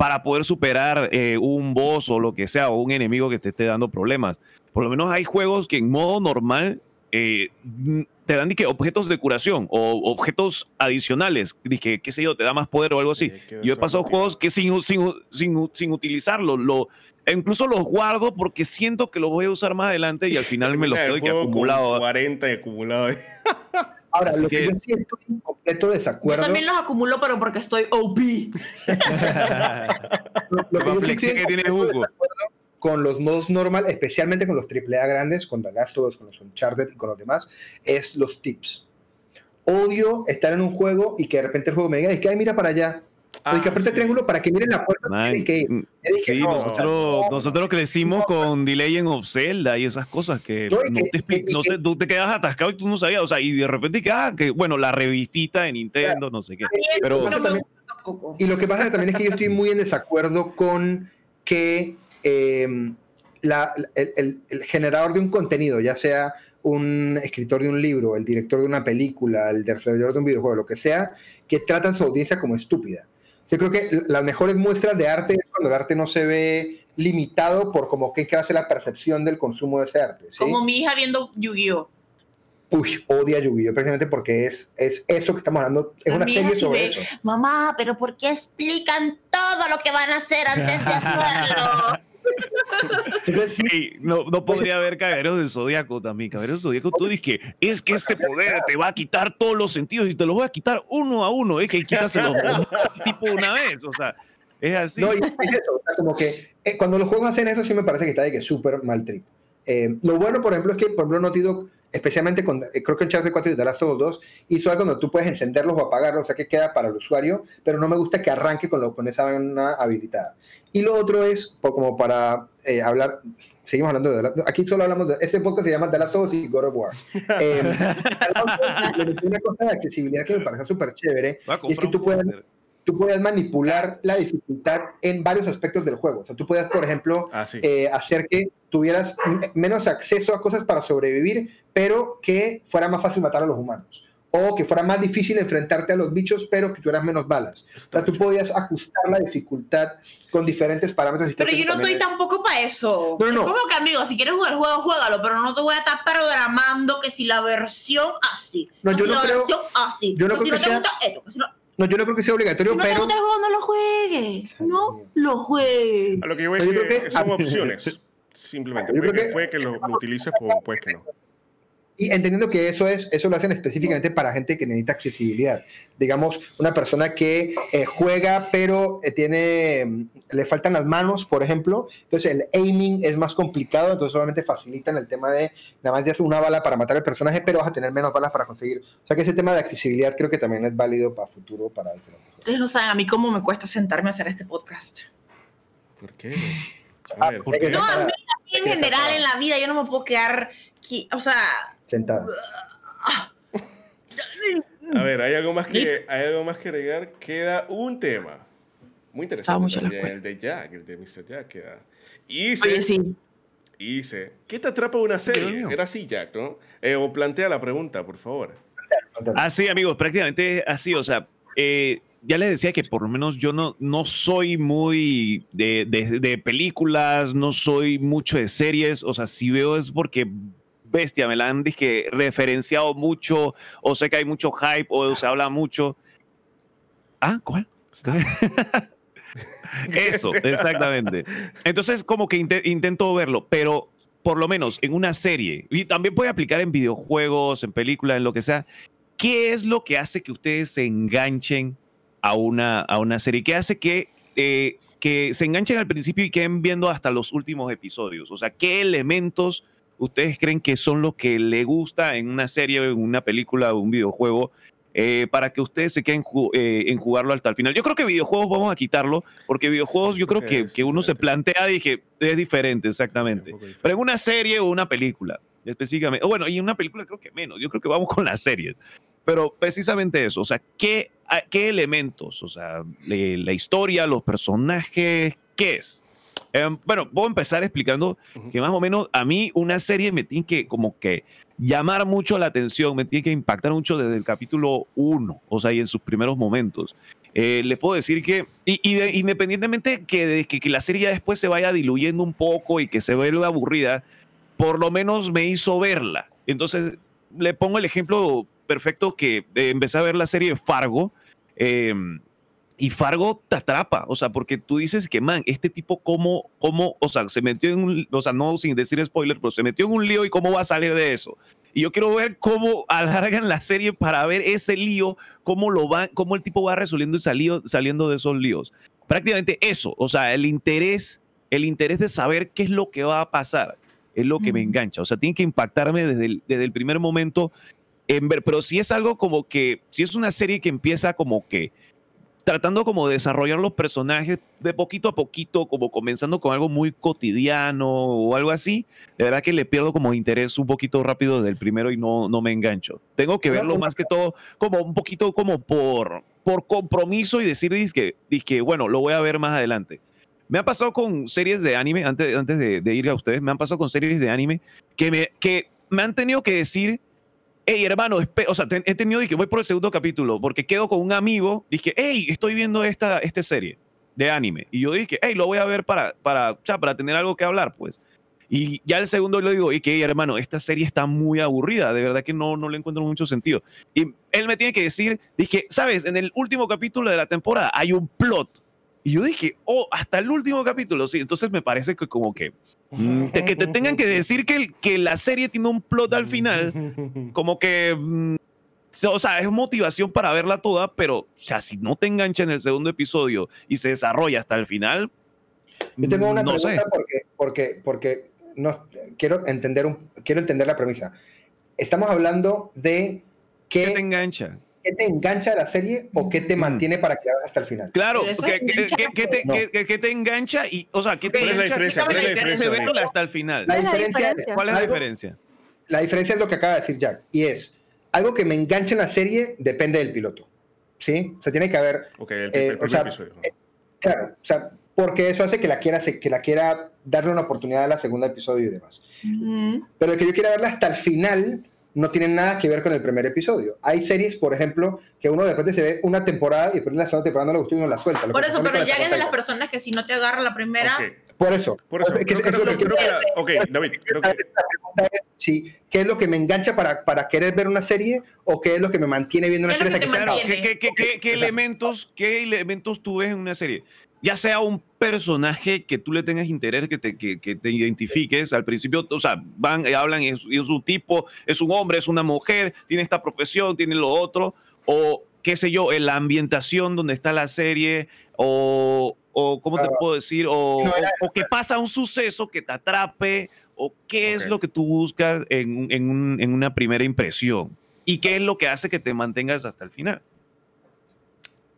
para poder superar eh, un boss o lo que sea, o un enemigo que te esté dando problemas. Por lo menos hay juegos que en modo normal eh, te dan que objetos de curación o objetos adicionales, que qué sé yo, te da más poder o algo así. Sí, Yo he pasado juegos que sin, sin, sin, sin utilizarlo, lo, incluso los guardo porque siento que los voy a usar más adelante y al final me los quedo y que acumulado. 40 y acumulado. Ahora, Así lo que, que- yo sí estoy en completo Yo desacuerdo. también los acumulo, pero porque estoy OP. lo- lo que yo sí que tiene Hugo. con los modos normal, especialmente con los AAA grandes, con The Last of Us, con los Uncharted y con los demás, es los tips. Odio estar en un juego y que de repente el juego me diga, es que, ay, mira para allá. Ah, y que aprieta sí. el triángulo para que miren la puerta. Man, tienen que ir. mm, dije, sí, no, nosotros, no, nosotros crecimos con The Legend of Zelda y esas cosas que No, que- te, que- sé, tú te quedas atascado y tú no sabías, o sea, y de repente que, ah, que bueno, la revistita de Nintendo, no sé qué. Pero-. Y lo que pasa también es que yo estoy muy en desacuerdo con que eh, la- el, el- el generador de un contenido, ya sea un escritor de un libro, el director de una película, el desarrollador de un videojuego, lo que sea, que trata a su audiencia como estúpida. Yo creo que las mejores muestras de arte es cuando el arte no se ve limitado por como que, que va a ser la percepción del consumo de ese arte. ¿sí? Como mi hija viendo Yu-Gi-Oh! Uy, odia Yu-Gi-Oh! precisamente porque es, es eso que estamos hablando, es una serie sobre eso. Mamá, pero ¿por qué explican todo lo que van a hacer antes de hacerlo? Sí, no, no podría haber Caballeros del Zodíaco también. Caballeros del Zodíaco, tú dices que es que este poder te va a quitar todos los sentidos y te los voy a quitar uno a uno. Es que quítaselos tipo una vez. O sea, es así. No, y es eso, o sea, como que eh, cuando los juegos hacen eso sí me parece que está de que súper mal trip. Eh, lo bueno, por ejemplo, es que, por ejemplo, Naughty Dog, especialmente con, eh, creo que en Uncharted 4 y The Last of Us 2, hizo algo donde tú puedes encenderlos o apagarlos, o sea que queda para el usuario, pero no me gusta que arranque con, lo, con esa vaina habilitada. Y lo otro es, como para eh, hablar, seguimos hablando de, aquí solo hablamos de, este podcast se llama The Last of Us y God of War. Eh, una cosa de accesibilidad que me parece súper chévere, Voy a y es que tú puedes, póster. Tú puedes manipular la dificultad en varios aspectos del juego. O sea, tú puedes, por ejemplo, Ah, sí. eh, hacer que tuvieras menos acceso a cosas para sobrevivir, pero que fuera más fácil matar a los humanos. O que fuera más difícil enfrentarte a los bichos, pero que tuvieras menos balas. O sea, tú podías ajustar la dificultad con diferentes parámetros. y Pero yo no estoy es- tampoco para eso. No, no, no. Es como que, amigo, si quieres jugar el juego, juégalo, pero no te voy a estar programando que si la versión así. No, yo si no la creo- versión así. yo no que si no te sea- gusta esto, que si no, No, yo no creo que sea obligatorio, si no te pero... gusta el juego, no lo juegues. No lo juegues. A lo que yo voy que, que- son opciones. Simplemente. Puede que, que- puede que lo, lo utilices o puede que no. Y entendiendo que eso es, eso lo hacen específicamente para gente que necesita accesibilidad. Digamos, una persona que eh, juega, pero eh, tiene, mm, le faltan las manos, por ejemplo. Entonces el aiming es más complicado, entonces solamente facilitan el tema de nada más de hacer una bala para matar al personaje, pero vas a tener menos balas para conseguir. O sea que ese tema de accesibilidad creo que también es válido para futuro, para diferentes. Ustedes no saben a mí cómo me cuesta sentarme a hacer este podcast. ¿Por qué? Ah, A ver, porque- No, a mí, a mí en general en la vida yo no me puedo quedar, o sea, Sentada. a ver, hay algo más que, hay algo más que agregar. Queda un tema. Muy interesante. la también, escuela. el de Jack, el de Mr. Jack queda. Y oye, sí. y ¿qué te atrapa una serie? Era así, Jack, ¿no? Eh, o plantea la pregunta, por favor. Así, amigos, prácticamente así. O sea, eh, ya les decía que por lo menos yo no, no soy muy de, de- de películas, no soy mucho de series. O sea, si veo es porque bestia, me la han dizque, referenciado mucho, o sé que hay mucho hype, o se habla mucho. Ah, ¿cuál? Eso, exactamente. Entonces, como que inte- intento verlo, pero por lo menos en una serie, y también puede aplicar en videojuegos, en películas, en lo que sea, ¿qué es lo que hace que ustedes se enganchen a una, a una serie? ¿Qué hace que, eh, que se enganchen al principio y queden viendo hasta los últimos episodios? O sea, ¿qué elementos ustedes creen que son los que le gusta en una serie, en una película un videojuego? eh, para que ustedes se queden ju- eh, en jugarlo hasta el final. Yo creo que videojuegos vamos a quitarlo, porque videojuegos Sí, yo creo que que, uno se plantea y que es diferente, exactamente. Diferente. Pero en una serie o una película, específicamente. o Bueno, y en una película creo que menos. Yo creo que vamos con las series. Pero precisamente eso, o sea, ¿qué, a- qué elementos? O sea, le- la historia, los personajes, ¿qué es? Em, bueno, voy a empezar explicando Ujú. que más o menos a mí una serie me tiene que como que llamar mucho la atención, me tiene que impactar mucho desde el capítulo 1, o sea, y en sus primeros momentos. Eh, les puedo decir que, y, y de- independientemente que, de que, que la serie ya después se vaya diluyendo un poco y que se vuelva aburrida, por lo menos me hizo verla. Entonces, le pongo el ejemplo perfecto que eh, empecé a ver la serie Fargo. eh, y Fargo te atrapa, o sea, porque tú dices que, man, este tipo cómo, cómo, o sea, se metió en un, o sea, no sin decir spoiler, pero se metió en un lío y cómo va a salir de eso. Y yo quiero ver cómo alargan la serie para ver ese lío, cómo lo va, cómo el tipo va resolviendo y salido- saliendo de esos líos. Prácticamente eso, o sea, el interés, el interés de saber qué es lo que va a pasar, es lo que me Ujú. engancha. O sea, tiene que impactarme desde el, desde el primer momento en ver, pero si es algo como que, si es una serie que empieza como que tratando como de desarrollar los personajes de poquito a poquito, como comenzando con algo muy cotidiano o algo así, de verdad que le pierdo como interés un poquito rápido desde el primero y no, no me engancho. Tengo que verlo más que todo como un poquito como por, por compromiso y decir, que que bueno, lo voy a ver más adelante. Me ha pasado con series de anime, antes, antes de, de ir a ustedes, me han pasado con series de anime que me, que me han tenido que decir, hey, hermano, o sea, he tenido que voy por el segundo capítulo, porque quedo con un amigo, dije, hey, estoy viendo esta, esta serie de anime. Y yo dije, hey, lo voy a ver para, para, o sea, para tener algo que hablar, pues. Y ya el segundo le digo, y que, hey, hermano, esta serie está muy aburrida, de verdad que no, no le encuentro mucho sentido. Y él me tiene que decir, dije, sabes, en el último capítulo de la temporada hay un plot. Y yo dije, oh, hasta el último capítulo, sí. Entonces me parece que como que, mm, que te tengan que decir que, que la serie tiene un plot al final, como que, mm, o sea, es motivación para verla toda, pero, o sea, si no te engancha en el segundo episodio y se desarrolla hasta el final, Yo tengo una no pregunta sé. porque, porque, porque no, quiero, entender un, quiero entender la premisa. Estamos hablando de ¿Qué qué, te engancha? Qué te engancha de la serie o qué te mantiene para que hasta el final. Claro, que te, no. engancha y, o sea, que te ¿Cuál es la diferencia? ¿Cuál es la diferencia, hasta el final. La ¿Cuál es la diferencia? ¿Cuál es la diferencia? la diferencia es lo que acaba de decir Jack, y es, algo que me engancha en la serie depende del piloto. ¿Sí? O sea, tiene que haber Ok, el, Eh, el o primer sea, episodio. eh, Claro, o sea, porque eso hace que la quiera, que la quiera darle una oportunidad a la segunda episodio y demás. Pero el que yo quiera verla hasta el final no tiene nada que ver con el primer episodio. Hay series, por ejemplo, que uno de repente se ve una temporada y después la segunda temporada no le gustó y uno la suelta. Lo Por eso, pero ya es de las personas que si no te agarra la primera, Ok, Por eso. Por eso, Es que creo que eso lo es lo que- que- creo que la- ok, David, creo que La pregunta es, sí, ¿qué es lo que me engancha para, para querer ver una serie o qué es lo que me mantiene viendo una ¿Qué es serie ¿qué, qué- qué- elementos, ¿qué elementos tú ves en una serie? Ya sea un personaje que tú le tengas interés, que te, que, te identifiques. Al principio, o sea, van, y hablan, es, es un tipo, es un hombre, es una mujer, tiene esta profesión, tiene lo otro, o qué sé yo, en la ambientación donde está la serie, o, o ¿cómo te puedo decir? O, o, que pasa un suceso que te atrape, o qué es lo que tú buscas en, en, en una primera impresión, y qué es lo que hace que te mantengas hasta el final.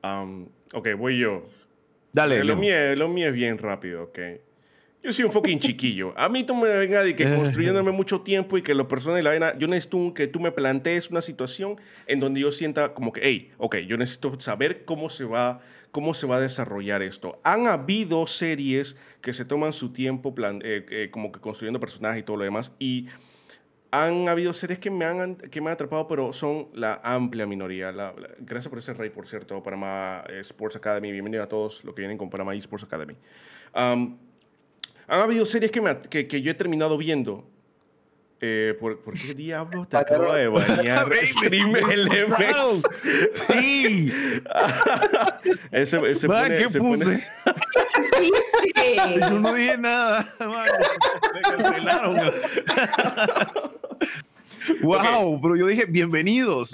Um, ok, voy yo. Dale. Lo mío, lo mío es bien rápido, ok. Yo soy un fucking chiquillo. A mí tú me vengas de que construyéndome mucho tiempo y que las personas de la vaina, yo necesito que tú me plantees una situación en donde yo sienta como que, hey, ok, yo necesito saber cómo se va, cómo se va a desarrollar esto. Han habido series que se toman su tiempo plan, eh, eh, como que construyendo personajes y todo lo demás y han habido series que me han, que me han atrapado, pero son la amplia minoría. gracias por ese rey, por cierto, Panamá Sports Academy. Bienvenido a todos los que vienen con Panamá Sports Academy. han habido series que, me, que, que, yo he terminado viendo. Eh, ¿por, ¿por, qué diablos te acabo de bañar? Stream LMX. Sí. ese, ese pone, ¿qué se puse? Pone... Yo no dije nada. Me cancelaron. Wow, pero yo dije bienvenidos.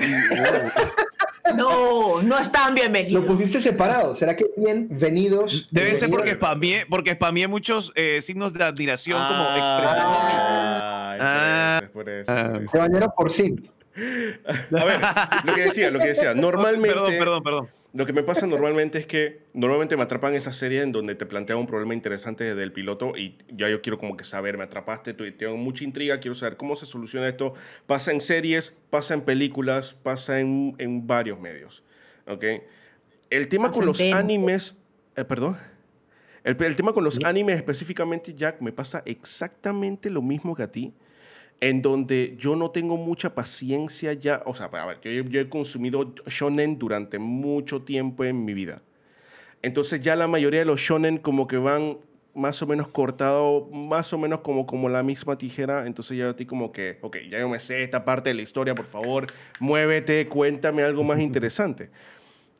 No, no están bienvenidos. Lo pusiste separado. ¿Será que bienvenidos? Debe ser porque spameé, porque spameé muchos eh, signos de admiración como expresando ah, mi. por eso, por eso. Se bañaron por sí. A ver, lo que decía, lo que decía. Normalmente. Perdón, perdón, perdón. Lo que me pasa normalmente es que normalmente me atrapan esas series en donde te plantea un problema interesante desde el piloto y ya yo quiero como que saber, me atrapaste, tengo mucha intriga, quiero saber cómo se soluciona esto. Pasa en series, pasa en películas, pasa en, en varios medios. ¿ok? El tema con los animes, eh, perdón. El, el tema con los animes específicamente, Jack, me pasa exactamente lo mismo que a ti en donde yo no tengo mucha paciencia ya, o sea, a ver, yo, yo, he consumido shonen durante mucho tiempo en mi vida. Entonces ya la mayoría de los shonen como que van más o menos cortado, más o menos como, como la misma tijera, entonces ya estoy como que, ok, ya yo me sé esta parte de la historia, por favor, muévete, cuéntame algo más interesante.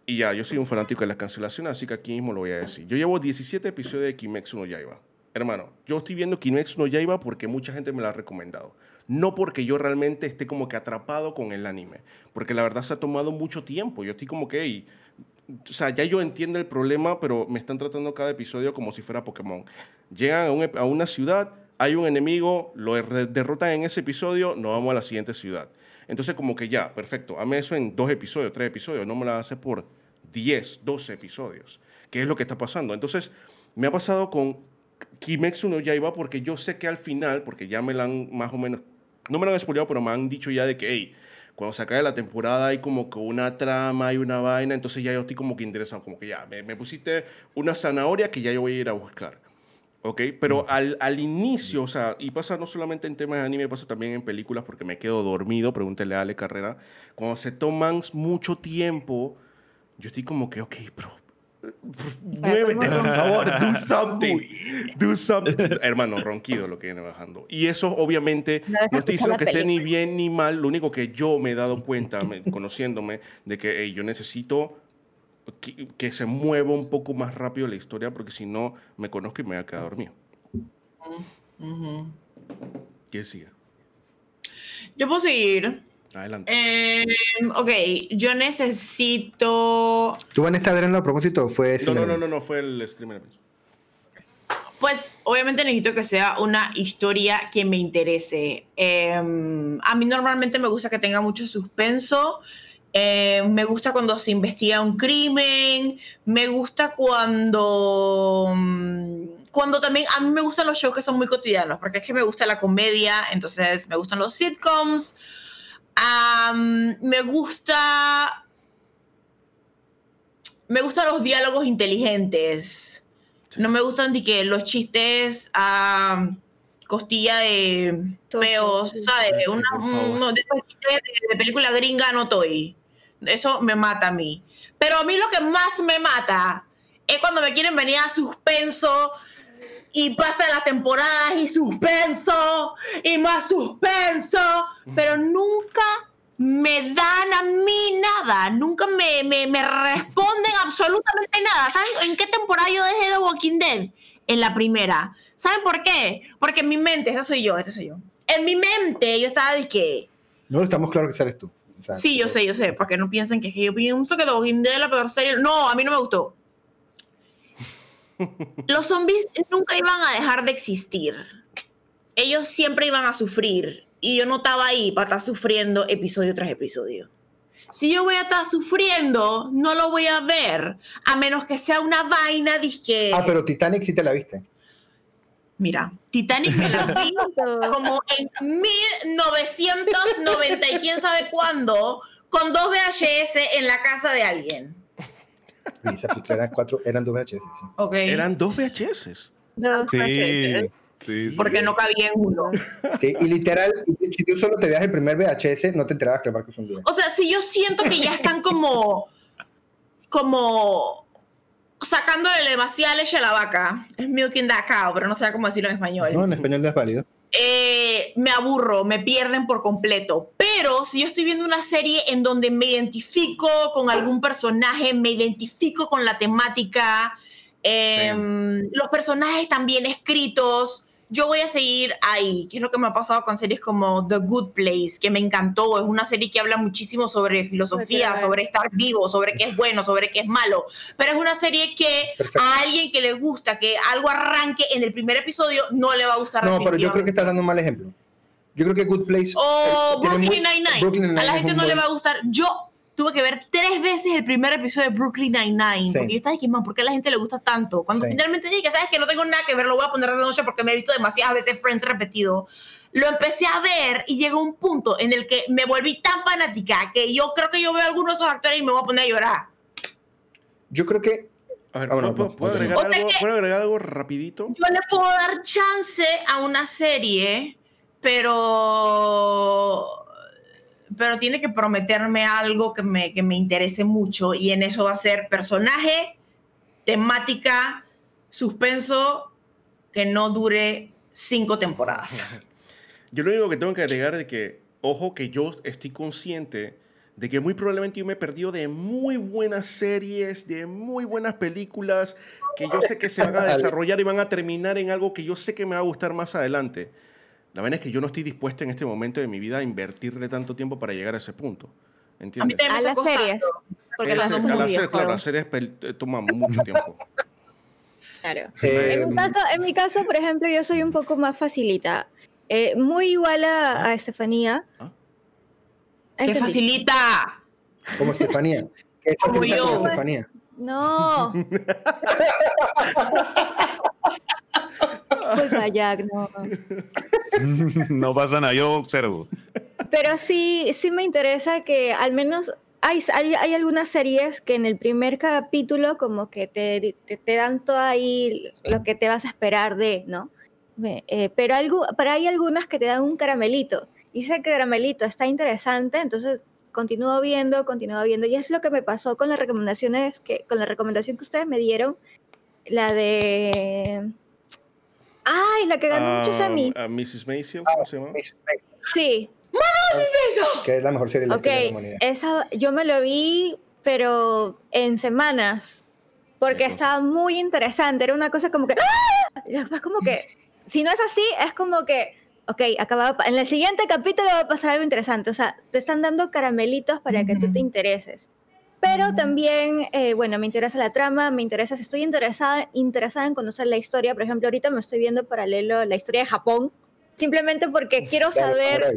Y ya, yo soy un fanático de las cancelaciones, así que aquí mismo lo voy a decir. Yo llevo 17 episodios de Kimetsu no Yaiba. Hermano, yo estoy viendo Kimetsu no Yaiba porque mucha gente me lo ha recomendado. No porque yo realmente esté como que atrapado con el anime. Porque la verdad se ha tomado mucho tiempo. Yo estoy como que, o sea, ya yo entiendo el problema, pero me están tratando cada episodio como si fuera Pokémon. Llegan a, a una ciudad, hay un enemigo, lo derrotan en ese episodio, nos vamos a la siguiente ciudad. Entonces como que ya, perfecto, hazme eso en dos episodios, tres episodios, no me lo hace por 10, 12 episodios. ¿Qué es lo que está pasando? Entonces, me ha pasado con Kimetsu no Yaiba porque yo sé que al final, porque ya me la han más o menos, no me lo han spoileado, pero me han dicho ya de que, hey, cuando se acabe la temporada hay como que una trama, hay una vaina, entonces ya yo estoy como que interesado, como que ya, me, me pusiste una zanahoria que ya yo voy a ir a buscar. ¿Ok? Pero al, al, inicio, o sea, y pasa no solamente en temas de anime, pasa también en películas porque me quedo dormido, pregúntele a Ale Carrera, cuando se toman mucho tiempo, yo estoy como que, ok, pero Muévete, por favor, do something. Do something. Hermano, ronquido lo que viene bajando. Y eso, obviamente, no estoy diciendo que esté ni bien ni mal. Lo único que yo me he dado cuenta, conociéndome, de que yo necesito que, se mueva un poco más rápido la historia, porque si no, me conozco y me voy a quedar dormido. ¿Qué sigue? Yo puedo seguir. Adelante. Eh, ok, yo necesito. ¿Tú en esta a propósito fue no, no, no, no, no, fue el streamer. Pues obviamente necesito que sea una historia que me interese. Eh, a mí normalmente me gusta que tenga mucho suspenso. Eh, me gusta cuando se investiga un crimen. Me gusta cuando. Mm, cuando también. A mí me gustan los shows que son muy cotidianos, porque es que me gusta la comedia, entonces me gustan los sitcoms me gusta. Me gustan los diálogos inteligentes. No me gustan de que los chistes a costilla de peos, ¿sabes? Una, de esos chistes de, película gringa no estoy. Eso me mata a mí. Pero a mí lo que más me mata es cuando me quieren venir a suspenso y pasan las temporadas y suspenso y más suspenso, pero nunca me dan a mí nada, nunca me, me, me responden absolutamente nada. ¿Saben en qué temporada yo dejé de Walking Dead? En la primera. ¿Saben por qué? Porque en mi mente, esa soy yo, esa soy yo. En mi mente yo estaba de que... No, estamos claros que eres tú. O sea, Sí, yo sé, yo sé, porque no piensan que, yo pienso que The Walking Dead es la peor serie. No, a mí no me gustó. Los zombies nunca iban a dejar de existir. Ellos siempre iban a sufrir. Y yo no estaba ahí para estar sufriendo episodio tras episodio. Si yo voy a estar sufriendo, no lo voy a ver. A menos que sea una vaina de Ah, pero Titanic sí te la viste. Mira, Titanic me la vi como en 1990 y quién sabe cuándo, con dos VHS en la casa de alguien. Y esa película eran cuatro, eran dos VHS, sí. Eran dos VHS. Dos Sí, VHS. sí, sí. Porque no cabía en uno. Sí, y literal, si tú solo te veas el primer VHS, no te enterabas que Marcos un día. O sea, si yo siento que ya están como. como. sacándole demasiada leche a la vaca. Es milking that cow, pero no sé cómo decirlo en español. No, en español no es válido. Eh, me aburro, me pierden por completo. Pero si yo estoy viendo una serie en donde me identifico con algún personaje, me identifico con la temática, em, los personajes están bien escritos, yo voy a seguir ahí, que es lo que me ha pasado con series como The Good Place, que me encantó. Es una serie que habla muchísimo sobre filosofía, sobre estar vivo, sobre qué es bueno, sobre qué es malo. Pero es una serie que Perfecto. a alguien que le gusta que algo arranque en el primer episodio no le va a gustar. No, pero yo creo que estás dando un mal ejemplo. Yo creo que Good Place. O eh, tiene Brooklyn Nine-Nine. A la gente no le va a gustar. Yo tuve que ver tres veces el primer episodio de Brooklyn Nine-Nine. Sí. Porque yo estaba diciendo, ¿por qué a la gente le gusta tanto? Cuando Sí. finalmente dije, ¿sabes que No tengo nada que ver, lo voy a poner de noche porque me he visto demasiadas veces Friends repetido. Lo empecé a ver y llegó un punto en el que me volví tan fanática que yo creo que yo veo a algunos de esos actores y me voy a poner a llorar. Yo creo que. A ver, Ah, ¿puedo, no, puedo agregar algo, que- ¿puedo agregar algo rapidito? Yo le puedo dar chance a una serie, pero pero tiene que prometerme algo que me, que me interese mucho y en eso va a ser personaje, temática, suspenso, que no dure cinco temporadas. Yo lo único que tengo que agregar es que, ojo, que yo estoy consciente de que muy probablemente yo me he perdido de muy buenas series, de muy buenas películas, que yo sé que se van a desarrollar y van a terminar en algo que yo sé que me va a gustar más adelante. La verdad es que yo no estoy dispuesto en este momento de mi vida a invertirle tanto tiempo para llegar a ese punto. A mí ¿Entiendes? A está las costando. series. Porque las a como la serie, claro, las series eh, toman mucho tiempo. Claro. eh, En mi, caso, en mi caso, por ejemplo, yo soy un poco más facilita. Eh, muy igual a, a Estefanía. ¿Ah? ¡Que Entendí. facilita! como Estefanía. Que es como yo. Estefanía. No. Pues no. no pasa nada, yo observo. Pero sí, sí me interesa que al menos hay, hay, hay algunas series que en el primer capítulo como que te, te, te dan todo ahí lo que te vas a esperar de, ¿no? Eh, pero, algo, pero hay algunas que te dan un caramelito. Y ese caramelito está interesante, entonces continúo viendo, continúo viendo. Y es lo que me pasó con las recomendaciones, que, con la recomendación que ustedes me dieron, la de... Ay, la que ganó muchos a mí. Ah, a Mrs. Maisel, ¿cómo se llama? Mrs. Maisel, Sí, Que es la mejor serie de la historia de la humanidad. esa yo me lo vi, pero en semanas, porque Eso. estaba muy interesante. Era una cosa como que, ¡ah! Después como que, si no es así, es como que, ok, acaba, en el siguiente capítulo va a pasar algo interesante. O sea, te están dando caramelitos para que tú te intereses. Pero también, eh, bueno, me interesa la trama, me interesa, si estoy interesada, interesada en conocer la historia. Por ejemplo, ahorita me estoy viendo paralelo la historia de Japón, simplemente porque quiero saber.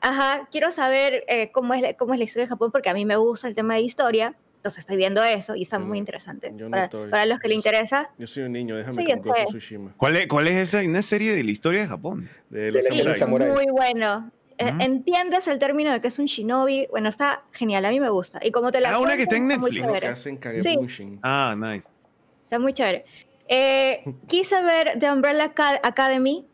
Ajá, quiero saber eh, cómo, es la, cómo es la historia de Japón porque a mí me gusta el tema de historia, entonces estoy viendo eso y está Sí, muy interesante. yo no para, estoy. para los que le interesa, Yo soy un niño, déjame Sí, con. Tsushima. ¿Cuál es, cuál es esa una serie de la historia de Japón? De los sí, Samurai. es samuráis. muy bueno. Ujú. Entiendes el término de que es un shinobi, bueno, está genial, a mí me gusta. Y como te la Ah, una que está en Netflix. Chévere. hacen kagebushin. Ah, nice. Está muy chévere. Eh, quise ver The Umbrella Aca- Academy.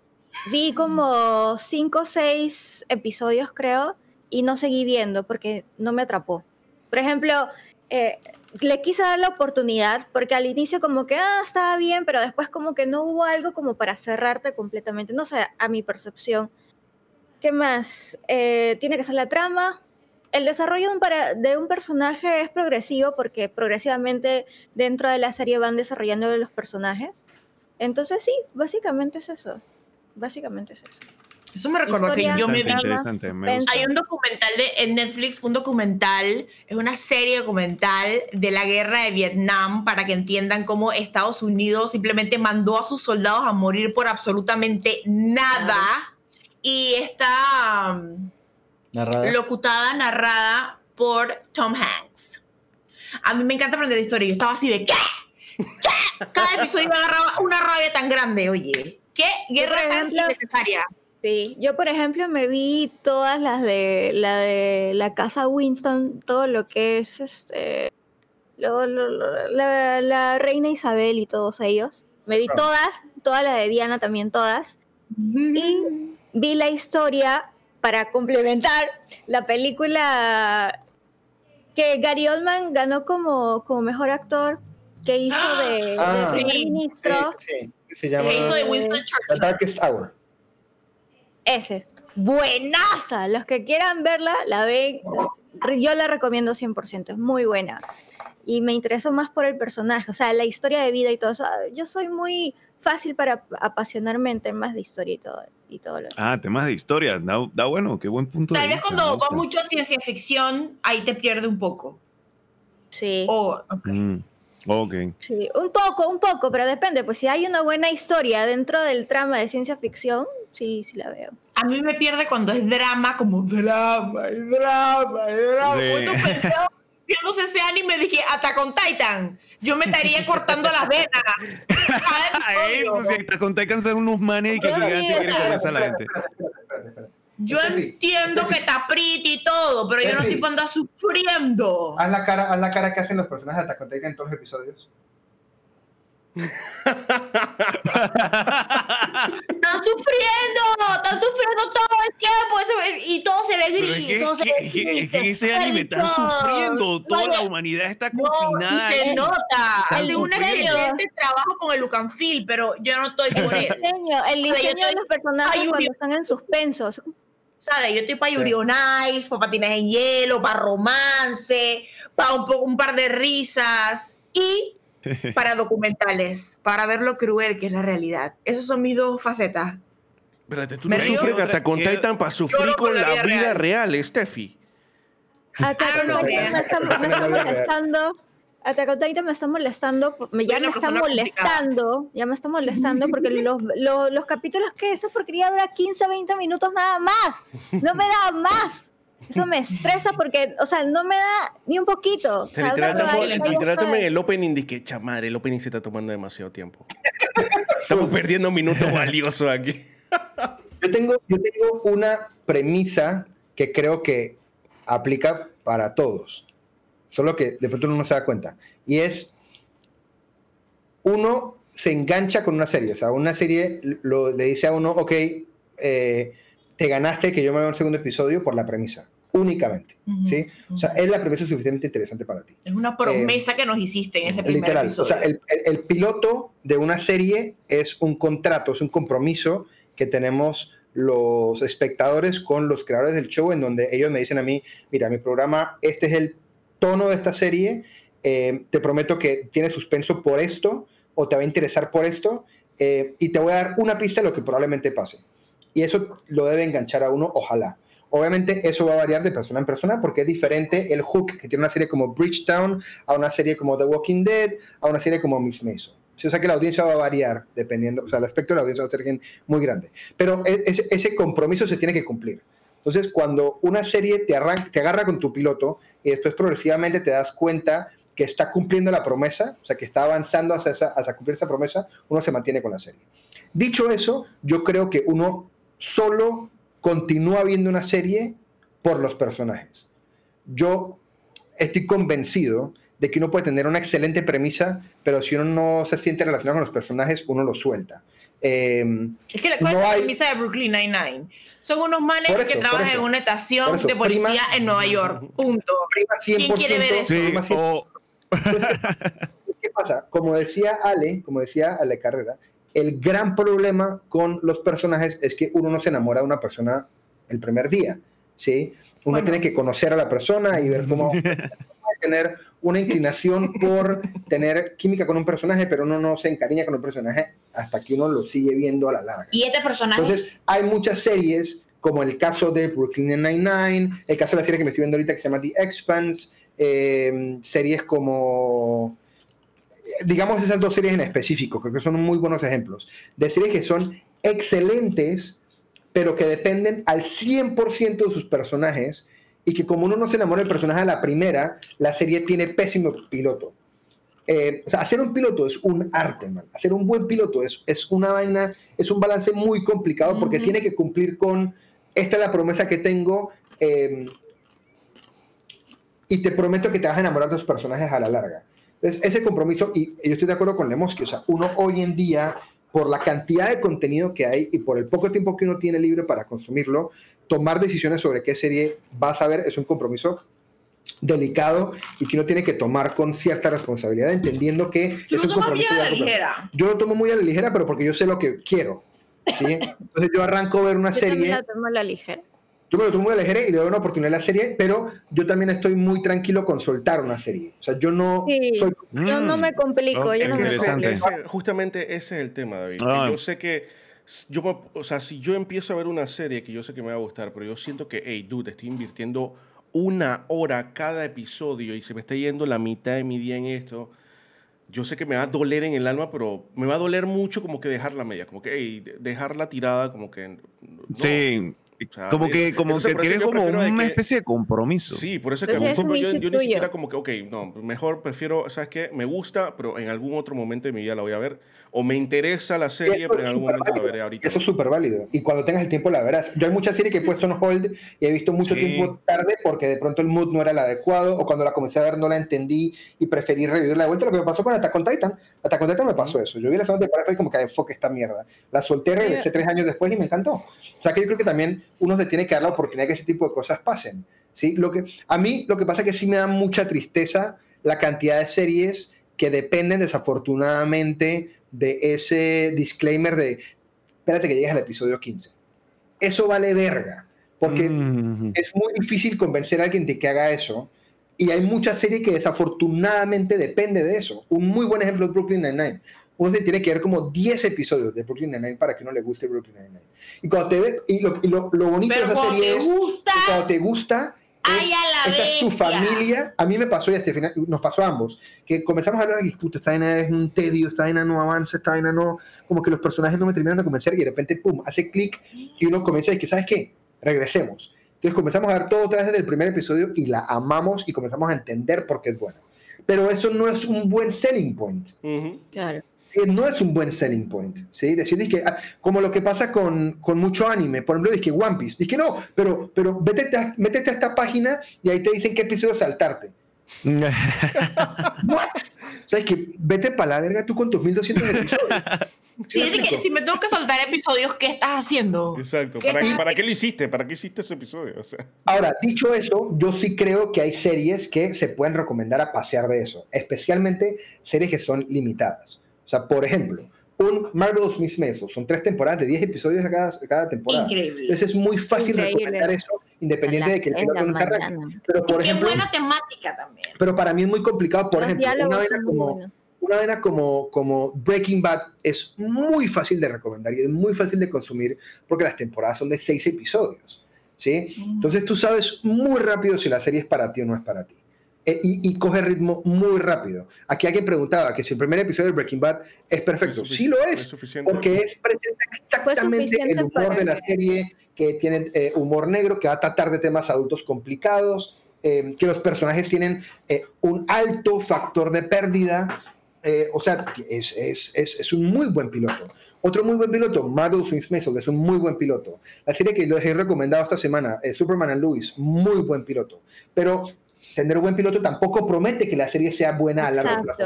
Vi como cinco o seis episodios, creo, y no seguí viendo porque no me atrapó. Por ejemplo, eh, le quise dar la oportunidad porque al inicio como que, ah, estaba bien, pero después como que no hubo algo como para cerrarte completamente. No sé, a mi percepción. ¿Qué más? Eh, tiene que ser la trama, el desarrollo de un, para- de un personaje es progresivo porque progresivamente dentro de la serie van desarrollando los personajes. Entonces sí, básicamente es eso. Básicamente es eso. Eso me recordó que yo me vi. Hay un documental de, en Netflix, un documental, es una serie documental de la guerra de Vietnam para que entiendan cómo Estados Unidos simplemente mandó a sus soldados a morir por absolutamente nada. Y está um, Narrada. locutada, narrada por Tom Hanks. A mí me encanta aprender historia. Yo estaba así de ¿qué? ¿Qué? Cada episodio me agarraba una rabia tan grande, oye. ¿Qué guerra tan ejemplo, innecesaria? Sí, yo por ejemplo me vi todas las de la de la casa Winston, todo lo que es este lo- lo- lo- la, la reina Isabel y todos ellos. Me vi Claro. todas, toda la de Diana también todas. Y vi la historia para complementar la película que Gary Oldman ganó como, como mejor actor que hizo de, Ah. de primer Sí, ministro. Sí, sí, se llama que hizo de Eh, Winston The Churchill. Darkest Hour. Ese. Buenaza. Los que quieran verla, la ven. Yo la recomiendo 100%. Es muy buena. Y me interesó más por el personaje. O sea, la historia de vida y todo eso. Yo soy muy fácil para apasionarme en temas de historia y todo. Y todo lo Ah, temas de historia. Da, da bueno, qué buen punto Tal de vez vista. cuando va mucho a ciencia ficción, ahí te pierde un poco. Sí. O, ok. Mm, ok. Sí, un poco, un poco, pero depende. Pues si hay una buena historia dentro del trama de ciencia ficción, sí, sí la veo. A mí me pierde cuando es drama, como drama, y drama, y drama. Sí. Cuando pensaba, viéndose ese anime, dije, Attack on Titan. Yo me estaría cortando las venas. Ay, pues si te conté cansar unos manes y que gigantes quieren comerse a la gente. Yo entiendo que está pretty y todo, pero yo no estoy para andar sufriendo. Haz la cara, haz la cara que hacen los personajes de Attack on Titan en todos los episodios. Están sufriendo, están sufriendo todo el tiempo y todo se ve gris. es que, todo se ve es que- gris, es que en ese anime están perdidos. sufriendo. Toda Vaya, la humanidad está No, confinada. y se ahí. nota. Están Hace un excelente trabajo con el look and feel, pero yo no estoy por El él. diseño, el O sea, yo diseño de estoy- los personajes Ay, cuando están en suspensos. ¿Sabes? Yo estoy para. Yuri on Ice, para patines en hielo, para romance, para un, un par de risas y para documentales, para ver lo cruel que es la realidad. Esas son mis dos facetas. Espérate, tú no sufres de Attack Titan para sufrir con la vida vida real. real, Steffi. Attack on no, Titan me está, me está molestando. Attack on Titan me está molestando. Me, ya me está molestando. Ya me está molestando porque los, los, los capítulos que esa porquería dura 15, 20 minutos nada más. No me da más. Eso me estresa porque, o sea, no me da ni un poquito. O sea, literal, estamos en el opening de que, chamadre, el opening se está tomando demasiado tiempo. Estamos perdiendo minutos valiosos aquí. Yo tengo, yo tengo una premisa que creo que aplica para todos. Solo que de pronto uno no se da cuenta. Y es, uno se engancha con una serie. O sea, una serie lo, le dice a uno, ok, eh, te ganaste que yo me vea un segundo episodio por la premisa. Únicamente. ¿sí? O sea, es la premisa suficientemente interesante para ti. Es una promesa que nos hiciste en ese primer Literal. episodio. O sea, el, el- el piloto de una serie es un contrato, es un compromiso que tenemos los espectadores con los creadores del show, en donde ellos me dicen a mí, mira, mi programa, este es el tono de esta serie, eh, te prometo que tiene suspenso por esto, o te va a interesar por esto, eh, y te voy a dar una pista de lo que probablemente pase. Y eso lo debe enganchar a uno, ojalá. Obviamente eso va a variar de persona en persona porque es diferente el hook que tiene una serie como Bridgetown a una serie como The Walking Dead, a una serie como Miss Mason. O sea que la audiencia va a variar dependiendo, o sea, el aspecto de la audiencia va a ser muy grande. Pero e- ese, ese compromiso se tiene que cumplir. Entonces, cuando una serie te, arran- te agarra con tu piloto y después progresivamente te das cuenta que está cumpliendo la promesa, o sea, que está avanzando hacia, esa- hacia cumplir esa promesa, uno se mantiene con la serie. Dicho eso, yo creo que uno solo continúa viendo una serie por los personajes. Yo estoy convencido de que uno puede tener una excelente premisa, pero si uno no se siente relacionado con los personajes, uno lo suelta. Eh, Es que la, ¿cuál no es la hay- premisa de Brooklyn Nine-Nine? Son unos manes eso, que trabajan eso. en una estación de policía prima- en Nueva York. Punto. prima 100%, quiere ver eso? Sí, prima 100%. o- ¿Qué pasa? Como decía Ale, como decía Ale Carrera, el gran problema con los personajes es que uno no se enamora de una persona el primer día, ¿sí? Uno Bueno. tiene que conocer a la persona y ver cómo tener una inclinación por tener química con un personaje, pero uno no se encariña con un personaje hasta que uno lo sigue viendo a la larga. Y este personaje. Entonces, hay muchas series, como el caso de Brooklyn Nine-Nine, el caso de la serie que me estoy viendo ahorita que se llama The Expanse, eh, series como, digamos esas dos series en específico, creo que son muy buenos ejemplos, de series que son excelentes, pero que dependen al 100% de sus personajes, y que como uno no se enamora del personaje a la primera, la serie tiene pésimo piloto. Eh, o sea, hacer un piloto es un arte, man. Hacer un buen piloto es, es una vaina, es un balance muy complicado porque tiene que cumplir con, esta es la promesa que tengo, eh, y te prometo que te vas a enamorar de los personajes a la larga. Entonces, ese compromiso, y yo estoy de acuerdo con Lemoski, o sea, uno hoy en día, por la cantidad de contenido que hay y por el poco tiempo que uno tiene libre para consumirlo, tomar decisiones sobre qué serie vas a ver es un compromiso delicado y que uno tiene que tomar con cierta responsabilidad, entendiendo que Tú es lo un compromiso a la ligera. Yo lo tomo muy a la ligera, pero porque yo sé lo que quiero. ¿sí? Entonces yo arranco a ver una Yo serie, la tomo a la ligera. Yo me lo tomo muy ligera y le doy una oportunidad a la serie, pero yo también estoy muy tranquilo con soltar una serie. O sea, yo no Sí. soy... Yo no me complico, Ok, yo no me complico. ese- justamente ese es el tema, David. Ah. Yo sé que, yo, me- o sea, si yo empiezo a ver una serie que yo sé que me va a gustar, pero yo siento que, hey, dude, estoy invirtiendo una hora cada episodio y se me está yendo la mitad de mi día en esto, yo sé que me va a doler en el alma, pero me va a doler mucho como que dejarla media, como que, hey, de- dejarla tirada, como que... no. Sí, sea, como que, entonces, como por que yo como una que- especie de compromiso. Sí, por eso es que Entonces, es yo, muy yo ni siquiera como que, ok, no, mejor prefiero, ¿sabes qué? Me gusta, pero en algún otro momento de mi vida la voy a ver. O me interesa la serie, Eso pero en es algún momento la válido. veré ahorita. Eso es súper válido. Y cuando tengas el tiempo la verás. Yo hay muchas series que he puesto en hold y he visto mucho Sí. tiempo tarde porque de pronto el mood no era el adecuado o cuando la comencé a ver no la entendí y preferí revivirla de vuelta. Lo que me pasó con Attack on Titan. Attack on Titan me pasó eso. Yo vi la segunda temporada y como que enfoque esta mierda. La solté, regresé tres años después y me encantó. O sea que yo creo que también uno se tiene que dar la oportunidad que ese tipo de cosas pasen. ¿sí? Lo que, a mí lo que pasa es que sí me da mucha tristeza la cantidad de series que dependen desafortunadamente de ese disclaimer de espérate que llegues al episodio 15. Eso vale verga, porque Mm. es muy difícil convencer a alguien de que haga eso. Y hay muchas series que desafortunadamente depende de eso. Un muy buen ejemplo es Brooklyn Nine-Nine. Uno se tiene que ver como 10 episodios de Brooklyn Nine-Nine para que uno le guste Brooklyn Nine-Nine. Y cuando te ve, y lo, y lo- lo bonito Pero de esa cuando serie te es gusta, que cuando te gusta, ¡ay, es- a la esa es tu familia. A mí me pasó y a Estefania, nos pasó a ambos, que comenzamos a hablar y puta, esta vaina es un tedio, esta vaina no avanza, esta vaina no, como que los personajes no me terminan de convencer y de repente, pum, hace clic y uno comienza a decir, ¿sabes qué? Regresemos. Entonces comenzamos a ver todo otra vez desde el primer episodio y la amamos y comenzamos a entender por qué es buena. Pero eso no es un buen selling point. Ujú. Claro. Sí, no es un buen selling point, ¿sí? Decir, que como lo que pasa con, con mucho anime, por ejemplo, que One Piece, que no, pero, pero métete a, métete a esta página y ahí te dicen qué episodio saltarte. ¿What? O sea, es que vete para la verga tú con tus 1200 episodios. Si, me es de que explico? si me tengo que saltar episodios, ¿qué estás haciendo? Exacto. ¿Qué ¿Para? ¿Para qué lo hiciste? ¿Para qué hiciste ese episodio? O sea, Ahora, dicho eso, yo sí creo que hay series que se pueden recomendar a pasear de eso, especialmente series que son limitadas. O sea, por ejemplo, un Marvelous Miss Maisel, son tres temporadas de 10 episodios a cada, cada temporada. Increíble. Entonces es muy fácil Increíble. recomendar eso, independiente de que el piloto te arranque. Pero, por Qué ejemplo, buena temática también. pero para mí es muy complicado, por Los ejemplo, una muy como, buenos. una vaina como, como Breaking Bad es muy fácil de recomendar y es muy fácil de consumir porque las temporadas son de seis episodios, ¿sí? Entonces tú sabes muy rápido si la serie es para ti o no es para ti. Eh, y, y coge ritmo muy rápido. Aquí alguien preguntaba que si el primer episodio de Breaking Bad es perfecto. es Sí lo es, suficiente. porque es, presenta exactamente el humor de la serie, que tiene eh, humor negro, que va a tratar de temas adultos complicados, eh, que los personajes tienen eh, un alto factor de pérdida. eh, o sea, es, es, es, es un muy buen piloto. Otro muy buen piloto, Marvel's Miss Maisel, es un muy buen piloto. La serie que les he recomendado esta semana, eh, Superman and Louis, muy buen piloto. Pero tener un buen piloto tampoco promete que la serie sea buena a largo plazo.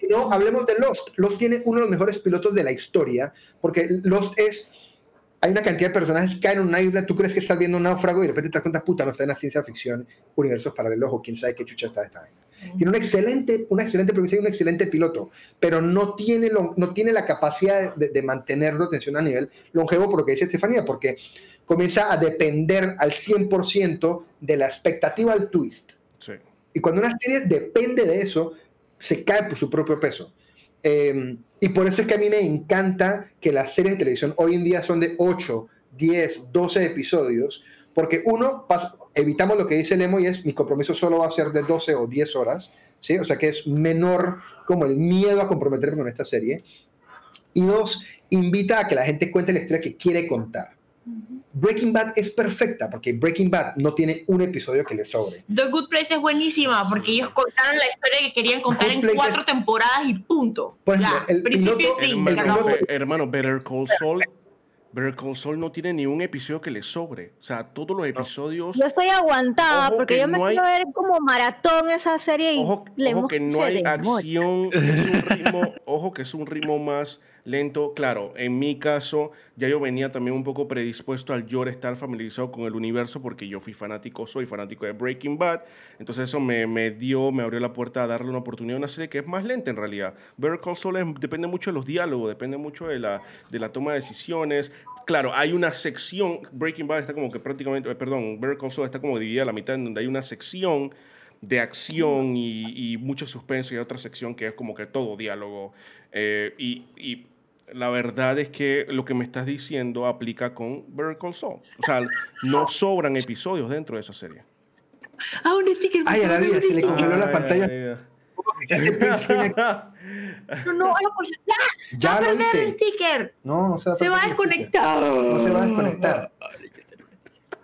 Si no, hablemos de Lost. Lost tiene uno de los mejores pilotos de la historia, porque Lost es hay una cantidad de personajes que caen en una isla, tú crees que estás viendo un náufrago y de repente te das cuenta, puta, no está en la ciencia ficción, universos paralelos o quién sabe qué chucha está esta vaina. Tiene una excelente, una excelente premisa y un excelente piloto, pero no tiene, lo- no tiene la capacidad de, de mantenerlo atención a nivel longevo, por lo que dice Estefanía, porque comienza a depender al 100% de la expectativa al twist. Y cuando una serie depende de eso, se cae por su propio peso. Eh, y por eso es que a mí me encanta que las series de televisión hoy en día son de 8, 10, 12 episodios, porque uno, evitamos lo que dice Lemo y es mi compromiso solo va a ser de 12 o 10 horas, ¿sí? O sea que es menor como el miedo a comprometerme con esta serie. Y dos, invita a que la gente cuente la historia que quiere contar. Breaking Bad es perfecta porque Breaking Bad no tiene un episodio que le sobre. The Good Place es buenísima porque ellos contaron la historia que querían contar Good en Place cuatro es- temporadas y punto. Por ejemplo, ya, el principio y fin, Hermano, se acabó. Be- hermano, Better Call Saul. Better Call Saul no tiene ni un episodio que le sobre. O sea, todos los episodios. Yo estoy aguantada Ojo porque que yo me no hay- quiero ver como maratón esa serie y Ojo, le ojo que no hay acción, es un ritmo, que es un ritmo más lento. Claro, en mi caso, ya yo venía también un poco predispuesto al yo estar familiarizado con el universo porque yo fui fanático, soy fanático de Breaking Bad. Entonces eso me, me dio, me abrió la puerta a darle una oportunidad a una serie que es más lenta en realidad. Better Call Saul depende mucho de los diálogos, depende mucho de la, de la toma de decisiones. Claro, hay una sección, Breaking Bad está como que prácticamente, eh, perdón, Better Call Saul está como dividida a la mitad en donde hay una sección de acción y, y mucho suspenso y otra sección que es como que todo diálogo. Eh, y, y la verdad es que lo que me estás diciendo aplica con Better Call Saul. O sea, no sobran episodios dentro de esa serie. Ah, un sticker. Ay, a la vida, se le congeló la pantalla. No, no. Ya, Ya se va a perder el sticker. No, no se va a Se va a desconectar. No se va a desconectar.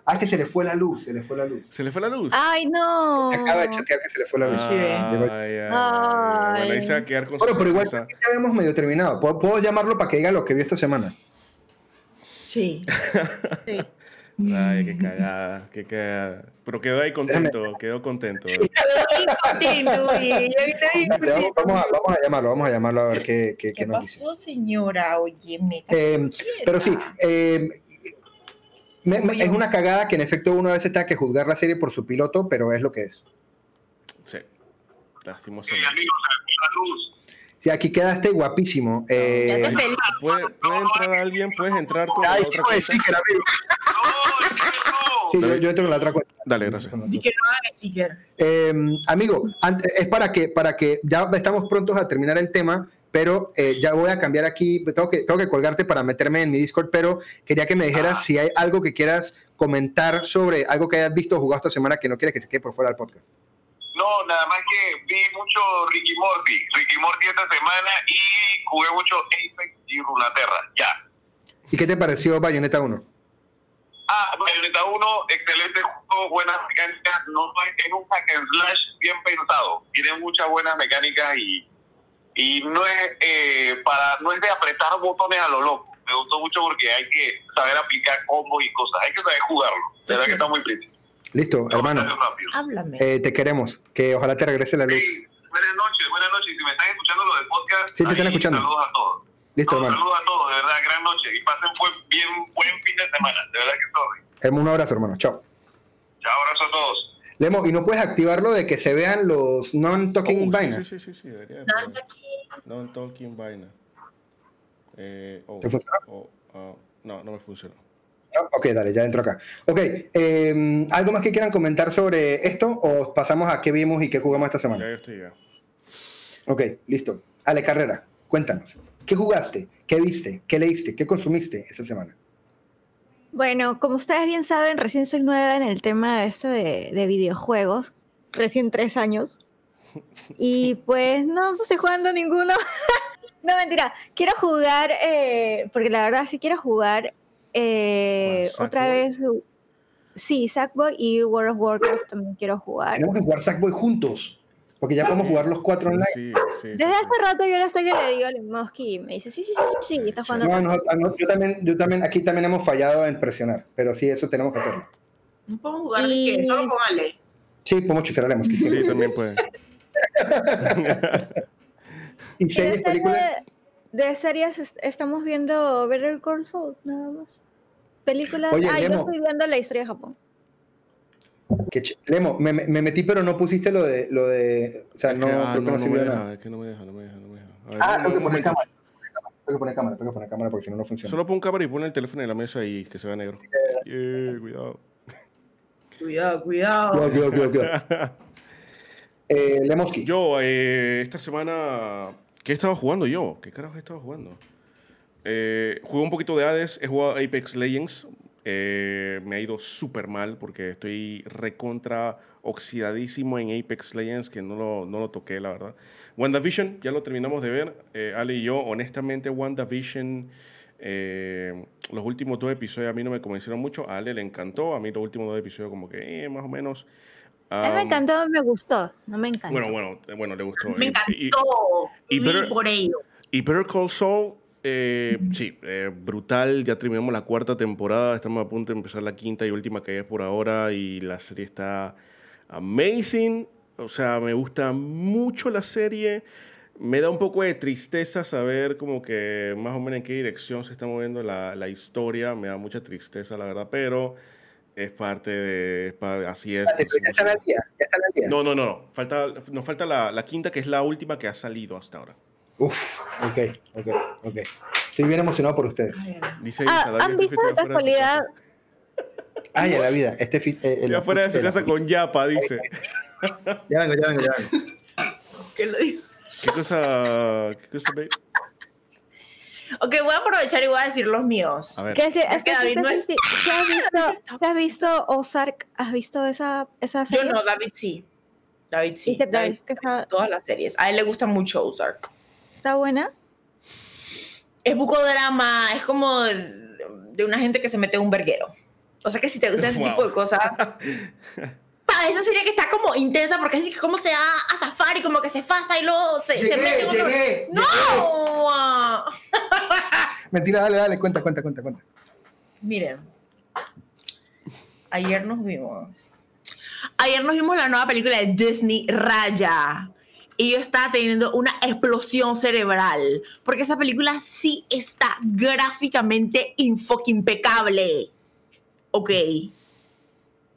Ah, que se le fue la luz, se le fue la luz. ¿Se le fue la luz? Ay, no. Acaba de chatear que se le fue la luz. sí. Ay, ay, ay. Bueno, ahí se va a quedar con Bueno, su pero igual ya habíamos medio terminado. ¿Puedo, puedo llamarlo para que diga lo que vio esta semana? Sí. Sí. Ay, qué cagada, qué cagada. Pero quedó ahí contento, quedó contento. contento, Vamos, vamos a, vamos a llamarlo, vamos a llamarlo a ver qué, qué, qué ¿Qué nos dice. pasó, señora? Oye, me Eh, pero sí, eh, me- me- es una cagada que en efecto uno a veces tenga que juzgar la serie por su piloto, pero es lo que es. Sí, Sí, lastimosamente. Sí, aquí quedaste guapísimo. Ya Eh, te feliz. ¿Puede, puede entrar alguien? ¿Puedes entrar con la otra cuenta? sticker, amigo. No, es que no. Sí, yo, yo entro con la otra cuenta. Dale, gracias. Eh, amigo, es para que, para que ya estamos prontos a terminar el tema, pero eh, ya voy a cambiar aquí, tengo que, tengo que colgarte para meterme en mi Discord, pero quería que me dijeras si hay algo que quieras comentar sobre algo que hayas visto o jugado esta semana que no quieres que se quede por fuera del podcast. No, nada más que vi mucho Ricky Morty. Ricky Morty esta semana y jugué mucho Apex y Runaterra. Ya. ¿Y qué te pareció Bayonetta 1? Ah, Bayonetta 1, excelente juego, buenas mecánicas. No es un hack and slash bien pensado. Tiene muchas buenas mecánicas y, y no es eh, para no es de apretar botones a lo loco. Me gustó mucho porque hay que saber aplicar combos y cosas. Hay que saber jugarlo. De verdad que está muy pretty. Listo, hermano. Háblame. eh, te queremos, que ojalá te regrese la luz. Sí, buenas noches, buenas noches. Si me están escuchando lo del podcast, Sí, te están escuchando. Saludos a todos. Listo, No, hermano. saludos a todos, de verdad, gran noche. Y pasen buen, bien, buen fin de semana. De verdad que. Hermano, Un abrazo, hermano. Chao. Chao, abrazo a todos. Lemo, ¿y no puedes activarlo de que se vean los non-talking Oh, sí, vainas? sí, sí, sí, debería. Non-talking vaina. Eh, oh, ¿Te funcionó? oh, ah, no, no me funcionó. No, Ok, dale, ya entro acá. Ok, eh, ¿algo más que quieran comentar sobre esto o pasamos a qué vimos y qué jugamos esta Ya semana? yo estoy ya. Ok, listo. Ale Carrera, cuéntanos. ¿Qué jugaste? ¿Qué viste? ¿Qué leíste? ¿Qué consumiste esta semana? Bueno, como ustedes bien saben, recién soy nueva en el tema este de, de videojuegos. Recién tres años. Y pues no, no estoy jugando ninguno. no, mentira. Quiero jugar, eh, porque la verdad sí quiero jugar eh, ¿Cuál, otra vez. Sí, Sackboy y World of Warcraft también quiero jugar. Tenemos que jugar Sackboy juntos, porque ya podemos jugar los cuatro online. Sí, sí. sí, Desde sí. hace rato yo le estoy que le digo a Lemoski y me dice, sí, sí, sí, sí, sí, está jugando. No, no, no, yo también, yo también, aquí también hemos fallado en presionar, pero sí, eso tenemos que hacerlo. No podemos jugar de Y- que solo con Ale. Sí, podemos chiflar a la mosquita. Sí, también puede. Y de, series, películas. serie- de series est- estamos viendo Better Call Saul, nada más. películas. Oye, ah, yo Lemo. estoy viendo la historia de Japón. Qué ch- Lemo, me, me- me metí, pero no pusiste lo de. Lo de o sea, no, que, ah, creo que no, me sirvió de deja, nada. Es que no me deja, no me deja, no me deja. A ver, Ah, tengo que poner momento. cámara. Tengo que poner cámara, tengo que poner cámara porque si no, no funciona. Solo pon cámara y pon el teléfono en la mesa y que se vea negro. Yeah, cuidado. Cuidado, cuidado. Cuidado, cuidado, cuidado, cuidado. Eh, Lemoski. Yo, eh, esta semana, ¿qué he estado jugando yo? ¿Qué carajo he estado jugando? Eh, jugué un poquito de Hades, he jugado Apex Legends. Eh, me ha ido súper mal porque estoy recontra oxidadísimo en Apex Legends, que no lo, no lo toqué, la verdad. WandaVision, ya lo terminamos de ver. eh, Ale y yo, honestamente, WandaVision, eh, los últimos dos episodios a mí no me convencieron mucho. A Ale le encantó, a mí los últimos dos episodios como que eh, más o menos. A mí me encantó, me gustó. No me encantó. Bueno, bueno, eh, bueno, le gustó. Me Y- encantó. y- y Viví Better- por ello. y Better Call Saul, eh, sí, eh, brutal. Ya terminamos la cuarta temporada. Estamos a punto de empezar la quinta y última que hay por ahora. Y la serie está amazing. O sea, me gusta mucho la serie. Me da un poco de tristeza saber como que más o menos en qué dirección se está moviendo la, la historia. Me da mucha tristeza, la verdad. Pero es parte de... es así es. Están al día. Ya están al día. No, no, no. no. Falta, nos falta la, la quinta, que es la última que ha salido hasta ahora. Uf, ok, ok, ok. Estoy bien emocionado por ustedes. Dice Ah, ¿Han este visto de casualidad? casa. Ay, a la vida. Este fi- eh, el- Ya fuera de su casa con Yapa, dice. Ya vengo, ya vengo, ya vengo. ¿Qué lo digo? ¿Qué cosa, qué cosa, babe? Ok, voy a aprovechar y voy a decir los míos. A ver. Que si, Es es que David no es- si has visto, si has visto Ozark, ¿has visto esa, esa Yo serie? no, David sí. David sí. ¿Y qué? David, ¿Qué está, todas las series. A él le gusta mucho Ozark. Está buena? Es bucodrama, es como de, una gente que se mete en un verguero. O sea que si te gusta ese Wow. tipo de cosas. ¿Sabes? Esa serie que está como intensa porque es como se va a zafar y como que se fasa y luego se, se Llegué, mete en otro- llegué, ¡No! Mentira, dale, dale, cuenta, cuenta, cuenta, cuenta. Miren, ayer nos vimos. Ayer nos vimos la nueva película de Disney, Raya. Y yo estaba teniendo una explosión cerebral. Porque esa película sí está gráficamente impecable. Ok.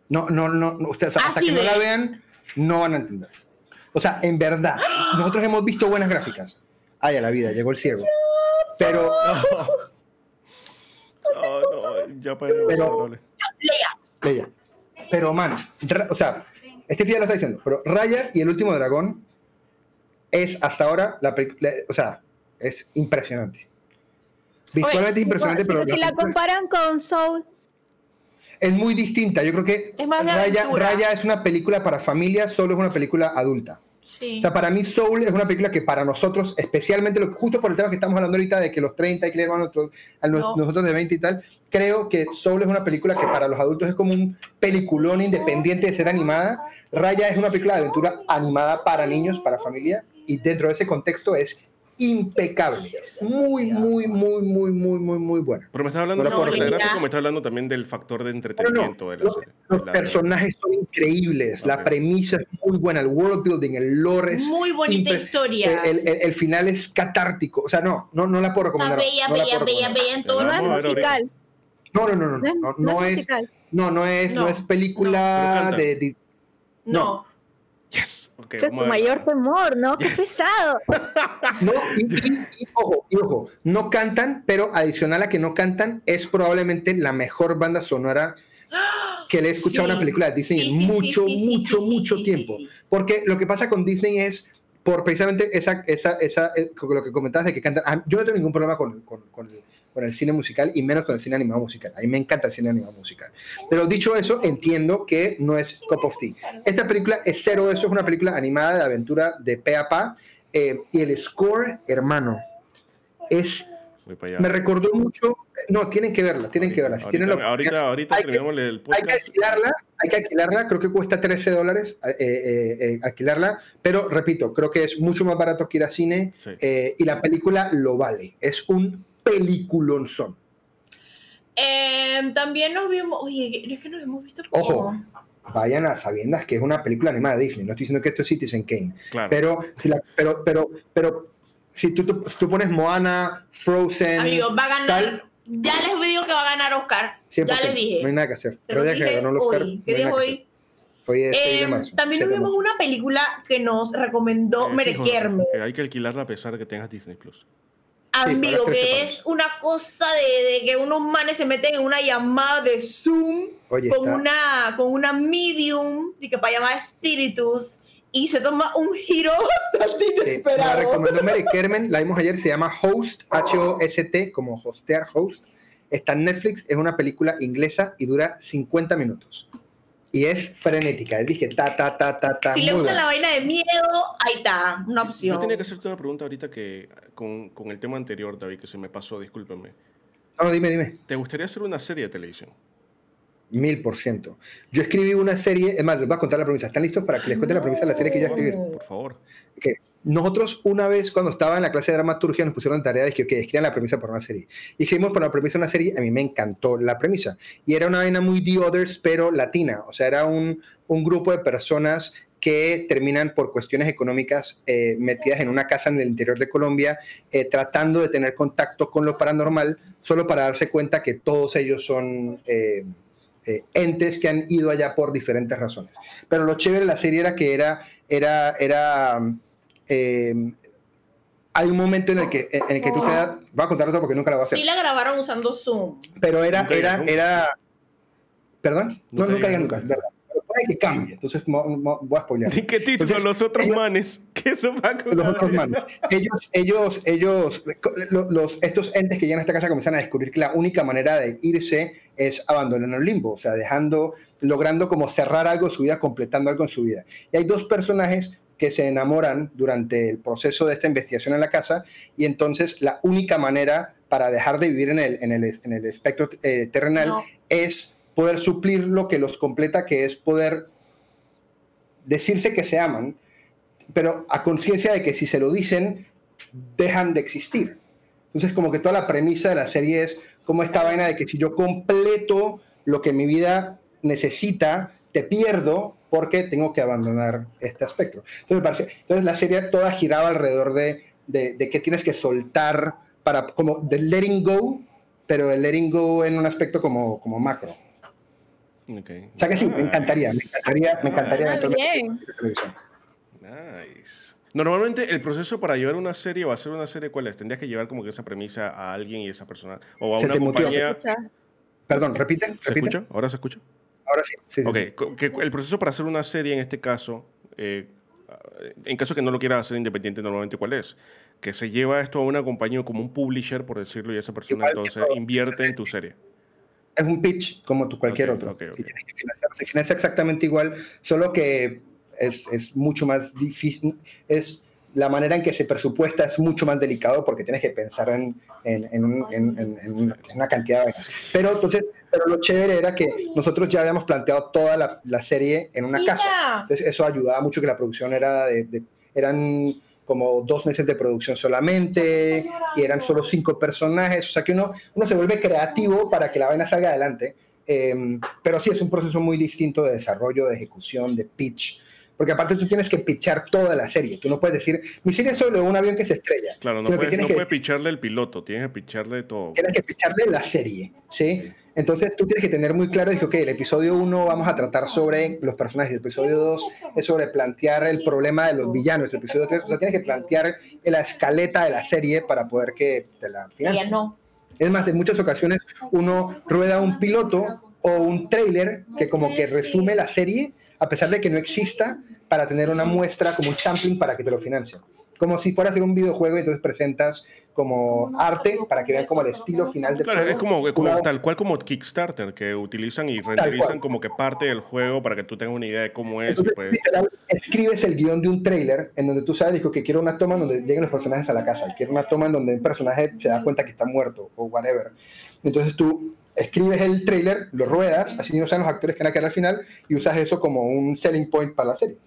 No, no, no, no, ustedes hasta Así que no la vean, no van a entender. O sea, en verdad, nosotros hemos visto buenas gráficas. Ay, a la vida, llegó el ciego. Pero, Oh, no, Yapa era Pero- insoportable. Leia, pero mano, o sea, este Fidel lo está diciendo, pero Raya y el último dragón es hasta ahora la película, o sea, es impresionante. Visualmente es impresionante, Si- pero si la comparan con Soul, es muy distinta. Yo creo que Es más Raya, aventura. Raya es una película para familias, solo es una película adulta. Sí. O sea, para mí Soul es una película que para nosotros, especialmente lo, justo por el tema que estamos hablando ahorita de que los 30 hay que leer a nosotros, a nos- No. nosotros de 20 y tal, creo que Soul es una película que para los adultos es como un peliculón independiente de ser animada. Raya es una película de aventura animada para niños, para familia, y dentro de ese contexto es impecable. Es muy, muy, muy, muy, muy, muy, muy buena. Pero me estás hablando No, Leia. gráfico, me estás hablando también del factor de no, entretenimiento de la los, serie. los La- personajes son increíbles, la premisa es muy buena, el world building, el lore es Muy bonita impre- historia. El, el- el final es catártico. O sea, no, no, no la puedo recomendar. bella, no la bella, puedo bella, recomendar. bella en todo La no es musical. No, no, no, no, No es, no, no, no es es, musical. no, no es, no, No. es película de, de- No. Yes. Es tu mayor temor, ¿no? Qué pesado. no, y, y- y ojo, y ojo, no cantan, pero adicional a que no cantan, es probablemente la mejor banda sonora que le he escuchado una película de Disney Sí, mucho, sí, sí, mucho, sí, mucho sí, sí, tiempo. sí. Porque lo que pasa con Disney es por precisamente esa, esa, esa, eh, lo que comentabas de que cantan. ah, Yo no tengo ningún problema con, con, con el, con el cine musical y menos con el cine animado musical. A mí me encanta el cine animado musical. Pero dicho eso, entiendo que no es cup of tea. Esta película es cero eso, es una película animada de aventura de pe a pa. eh, y el score, hermano, es me recordó mucho. No, tienen que verla, tienen que verla. Si ahorita, tienen la ahorita, ahorita hay que- terminamos el hay que podcast. alquilarla, hay que alquilarla, creo que cuesta 13 dólares eh, eh, eh, alquilarla, pero repito, creo que es mucho más barato que ir a cine Sí. y la película lo vale. Es un peliculón son. Eh, también nos vimos. Oye, es que nos hemos visto. como- Ojo. Vayan a sabiendas que es una película animada de Disney. No estoy diciendo que esto es Citizen Kane, Claro. pero si, la- pero, pero, pero si tú, tú, tú pones Moana, Frozen, Amigos, va a ganar. tal, Ya les digo que va a ganar Oscar. 100%. Ya les dije. No hay nada que hacer. Pero ya que ganó el Oscar, hoy. no ¿Qué que hoy? hacer. Hoy es 6 de Em, marzo. también 7 de vimos una película que nos recomendó Eh, Mere fijo, Kerme. eh, hay que alquilarla a pesar de que tengas Disney Plus. Amigo, pagas 13 que es una cosa de, de que unos manes se meten en una llamada de Zoom Oye, con está- una, con una medium y que para llamar espíritus y se toma un giro bastante Sí, la inesperado. recomendó Mary Kermen, la vimos ayer, se llama Host, H-O-S-T, como hostear, host. Está en Netflix, es una película inglesa y dura 50 minutos. Y es frenética, dije ta, ta, ta, ta, ta. si le gusta buena. la vaina de miedo, ahí está, una opción. Yo tenía que hacerte una pregunta ahorita que con, con el tema anterior, David, que se me pasó, discúlpenme. No, dime, dime. ¿Te gustaría hacer una serie de televisión? Mil por ciento. Yo escribí una serie, es más, les voy a contar la premisa. ¿Están listos para que les cuente la premisa de la serie que yo escribí? Por favor. que nosotros una vez cuando estaba en la clase de dramaturgia nos pusieron tarea de que, ok, escriban la premisa para una serie. Y escribimos por la premisa de una serie, a mí me encantó la premisa. Y era una vaina muy The Others, pero latina. O sea, era un, un grupo de personas que terminan por cuestiones económicas eh, metidas en una casa en el interior de Colombia, eh, tratando de tener contacto con lo paranormal, solo para darse cuenta que todos ellos son... eh, entes que han ido allá por diferentes razones. Pero lo chévere de la serie era que era, era, era, eh, hay un momento en el que, en el que tú te das, voy a contar otro porque nunca la voy a hacer, Sí la grabaron usando Zoom. pero era, Nunca era, nunca. era, perdón, no, Nunca nunca digas nunca, verdad. Pero puede que cambie, entonces mo- mo- voy a spoilear. ¿Y qué título? Entonces, los otros ellos- manes. ¿Qué eso va con los otros manos. Ellos, ellos, ellos, lo- los, estos entes que llegan a esta casa comienzan a descubrir que la única manera de irse es abandonando el limbo, o sea, dejando, logrando como cerrar algo en su vida, completando algo en su vida. Y hay dos personajes que se enamoran durante el proceso de esta investigación en la casa y entonces la única manera para dejar de vivir en el, en el, en el espectro eh, terrenal No. es poder suplir lo que los completa, que es poder decirse que se aman, pero a conciencia de que si se lo dicen, dejan de existir. Entonces, como que toda la premisa de la serie es como esta vaina de que si yo completo lo que mi vida necesita, te pierdo porque tengo que abandonar este aspecto. Entonces, me parece, entonces la serie toda giraba alrededor de, de, de que tienes que soltar para, como de letting go, pero el letting go en un aspecto como, como macro. Okay. O sea que sí, me encantaría, me encantaría, me encantaría Ah, bien. Nice. Normalmente el proceso para llevar una serie o hacer una serie, ¿cuál es? Tendrías que llevar como que esa premisa a alguien y esa persona. O a Se una se compañía. Perdón, repite, ¿Se repite. escucha? ¿Ahora se escucha? Ahora sí, sí, sí, Ok, sí. el proceso para hacer una serie en este caso, eh, en caso que no lo quieras hacer independiente, normalmente cuál es? Que se lleva esto a una compañía como un publisher, por decirlo, y esa persona Igual entonces todo. invierte en tu serie. Es un pitch como tu cualquier Ok, otro. ok, ok. Y tienes que financiar. Se financia exactamente igual, solo que es, es mucho más difícil. Es la manera en que se presupuesta es mucho más delicado porque tienes que pensar en, en, en un- en- una, cantidad de. Pero entonces, pero lo chévere era que nosotros ya habíamos planteado toda la, la serie en una Y casa. Entonces eso ayudaba mucho que la producción era de, de- eran como dos meses de producción solamente y eran solo cinco personajes, o sea que uno, uno se vuelve creativo para que la vaina salga adelante, Eh, pero sí es un proceso muy distinto de desarrollo, de ejecución, de pitch, porque aparte tú tienes que pitchar toda la serie, tú no puedes decir, mi serie es sobre un avión que se estrella, Claro, no que puedes, no que puedes picharle el piloto, tienes que picharle todo. tienes que picharle la serie, ¿sí? Entonces tú tienes que tener muy claro, dije, ok, el episodio 1 vamos a tratar sobre los personajes, el episodio 2 es sobre plantear el problema de los villanos, el episodio 3, o sea, tienes que plantear la escaleta de la serie para poder que te la Ya financien. no. Es más, en muchas ocasiones uno rueda un piloto o un trailer que como que resume la serie, a pesar de que no exista, para tener una muestra como un sampling para que te lo financien. Como si fuera a hacer un videojuego y entonces presentas como arte para que vean como el estilo final del Claro, juego. es como, es como- Una- tal cual como Kickstarter, que utilizan y renderizan como que parte del juego para que tú tengas una idea de cómo es. y Entonces, pues- literal, escribes el guion de un trailer en donde tú sabes dijo, que quiero una toma en donde lleguen los personajes a la casa, quiero una toma en donde un personaje se da cuenta que está muerto o whatever. Entonces tú escribes el trailer, lo ruedas, así no saben los actores que van a quedar al final y usas eso como un selling point para la serie.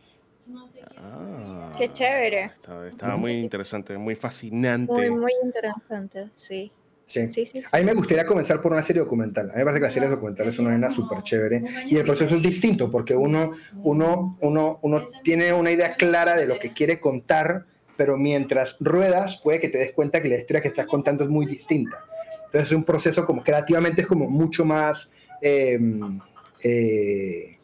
Qué chévere. Estaba, estaba muy interesante, muy fascinante. Muy, muy interesante, sí. Sí. Sí, sí, sí. A mí me gustaría comenzar por una serie documental. A mí me parece que las series documentales son una vaina súper chévere y el proceso es distinto porque uno, uno, uno, uno tiene una idea clara de lo que quiere contar, pero mientras ruedas puede que te des cuenta que la historia que estás contando es muy distinta. Entonces es un proceso como creativamente es como mucho más eh, eh,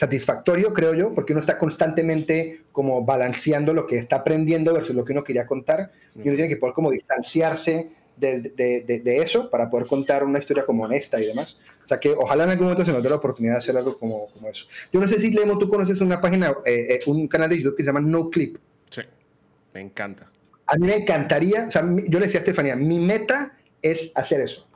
satisfactorio, creo yo, porque uno está constantemente como balanceando lo que está aprendiendo versus lo que uno quería contar y uno tiene que poder como distanciarse de, de, de, de, eso para poder contar una historia como honesta y demás. O sea que ojalá en algún momento se nos dé la oportunidad de hacer algo como, como eso. Yo no sé si, Lemo, tú conoces una página, eh, eh, un canal de YouTube que se llama No Clip. Sí, me encanta. A mí me encantaría, o sea, yo le decía a Estefanía, mi meta es hacer eso.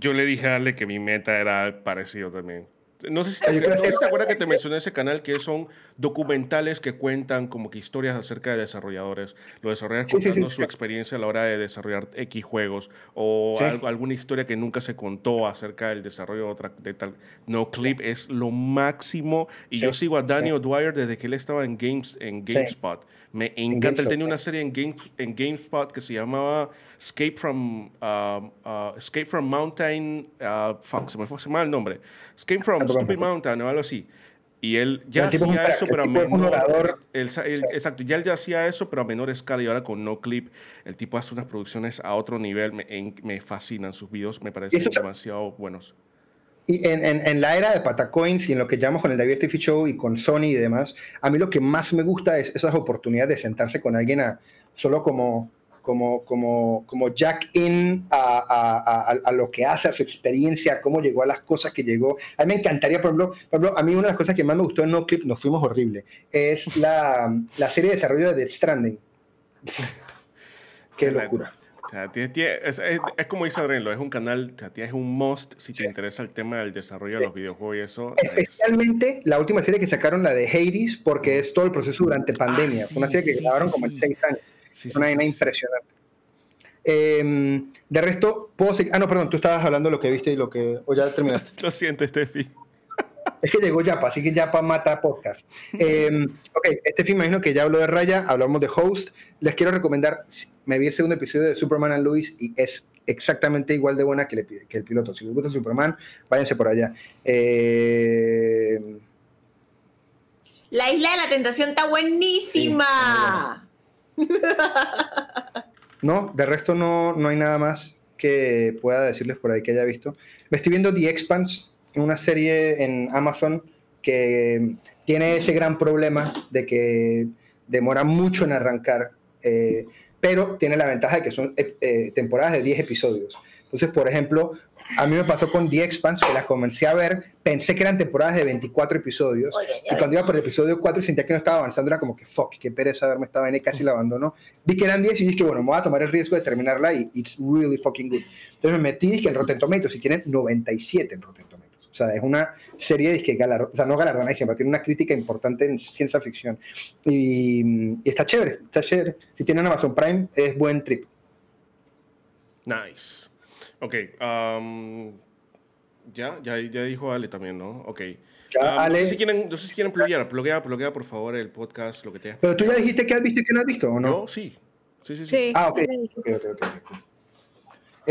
Yo le dije a Ale que mi meta era parecido también. No sé si te, no sé si te acuerdas que te mencioné ese canal que son documentales que cuentan como que historias acerca de desarrolladores. Los desarrolladores Sí, contando sí, su experiencia a la hora de desarrollar X juegos o algo- alguna historia que nunca se contó acerca del desarrollo de, otra, de tal. No Clip es lo máximo. Y yo sigo a Danny sí. O'Dwyer desde que él estaba en, Games, en. GameSpot. Me encanta. Él tenía una sí. serie en, Game, en GameSpot que se llamaba Escape from, uh, uh, Escape from Mountain. uh, fuck, se me fue va el nombre. Escape from Stupid. Mountain o algo así. Y él ya un hacía eso, pero a menor. él él- Sí. Exacto, ya él ya hacía eso, pero a menor escala. Y ahora con No Clip, el tipo hace unas producciones a otro nivel. Me, en- me fascinan sus videos, me parecen demasiado buenos. Y en, en, en la era de Patacoins y en lo que llamamos con el David Steffi Show y con Sony y demás, a mí lo que más me gusta es esas oportunidades de sentarse con alguien a solo como, como, como, como jack in a, a, a, lo que hace, a su experiencia, a cómo llegó a las cosas que llegó. A mí me encantaría, por ejemplo, por ejemplo a mí una de las cosas que más me gustó en No Clip, nos fuimos horrible, es la, la serie de desarrollo de Death Stranding. Qué locura. O sea, tiene- tiene- es, es- es como dice Adrián, es un canal, o sea, tienes un must si te interesa el tema del desarrollo de Sí. los videojuegos y eso. es- Especialmente la última serie que sacaron, la de Hades, porque es todo el proceso durante pandemia. Fue una sí, serie que sí, grabaron sí, como en sí. seis años. sí, Es una sí, vaina sí, sí. impresionante. Eh, de resto, puedo seguir. Ah, no, perdón, tú estabas hablando de lo que viste y lo que. O ya terminaste. Lo siento, Steffi. Es que llegó Yapa, así que Yapa mata podcast. Eh, ok, este film, imagino que ya habló de Raya, hablamos de Host. Les quiero recomendar. Me vi el segundo episodio de Superman and Lois y es exactamente igual de buena que, le- que el piloto. Si les gusta Superman, váyanse por allá. Eh, La isla de la tentación está buenísima. No, de resto no, no hay nada más que pueda decirles por ahí que haya visto. Me estoy viendo The Expanse, una serie en Amazon que tiene ese gran problema de que demora mucho en arrancar, eh, pero tiene la ventaja de que son eh, eh, temporadas de 10 episodios. Entonces, por ejemplo, a mí me pasó con The Expanse, que la comencé a ver, pensé que eran temporadas de 24 episodios, y cuando iba por el episodio 4 y sentía que no estaba avanzando, era como que, fuck, qué pereza verme esta vaina y casi la abandono. Vi que eran 10 y dije, bueno, me voy a tomar el riesgo de terminarla y it's really fucking good. Entonces me metí dije, en Rotten Tomatoes y tienen 97 en Rotten Tomatoes. O sea, es una serie dizque galar, o sea, no galardonada, pero tiene una crítica importante en ciencia ficción. Y, y está chévere, está chévere. Si tienen Amazon Prime, es buen trip. Nice. Ok. um, ya, ya, ya dijo Ale también, ¿no? Ok. Ya, Um, No Ale. sé si quieren, no sé si quieren pluguear. Pluguea, pluguea, por favor, el podcast, lo que te Pero tú ya dijiste que has visto y que no has visto, ¿o no? Yo sí. Sí, sí, sí. Sí. Ah, ok. Ok, ok, ok, ok.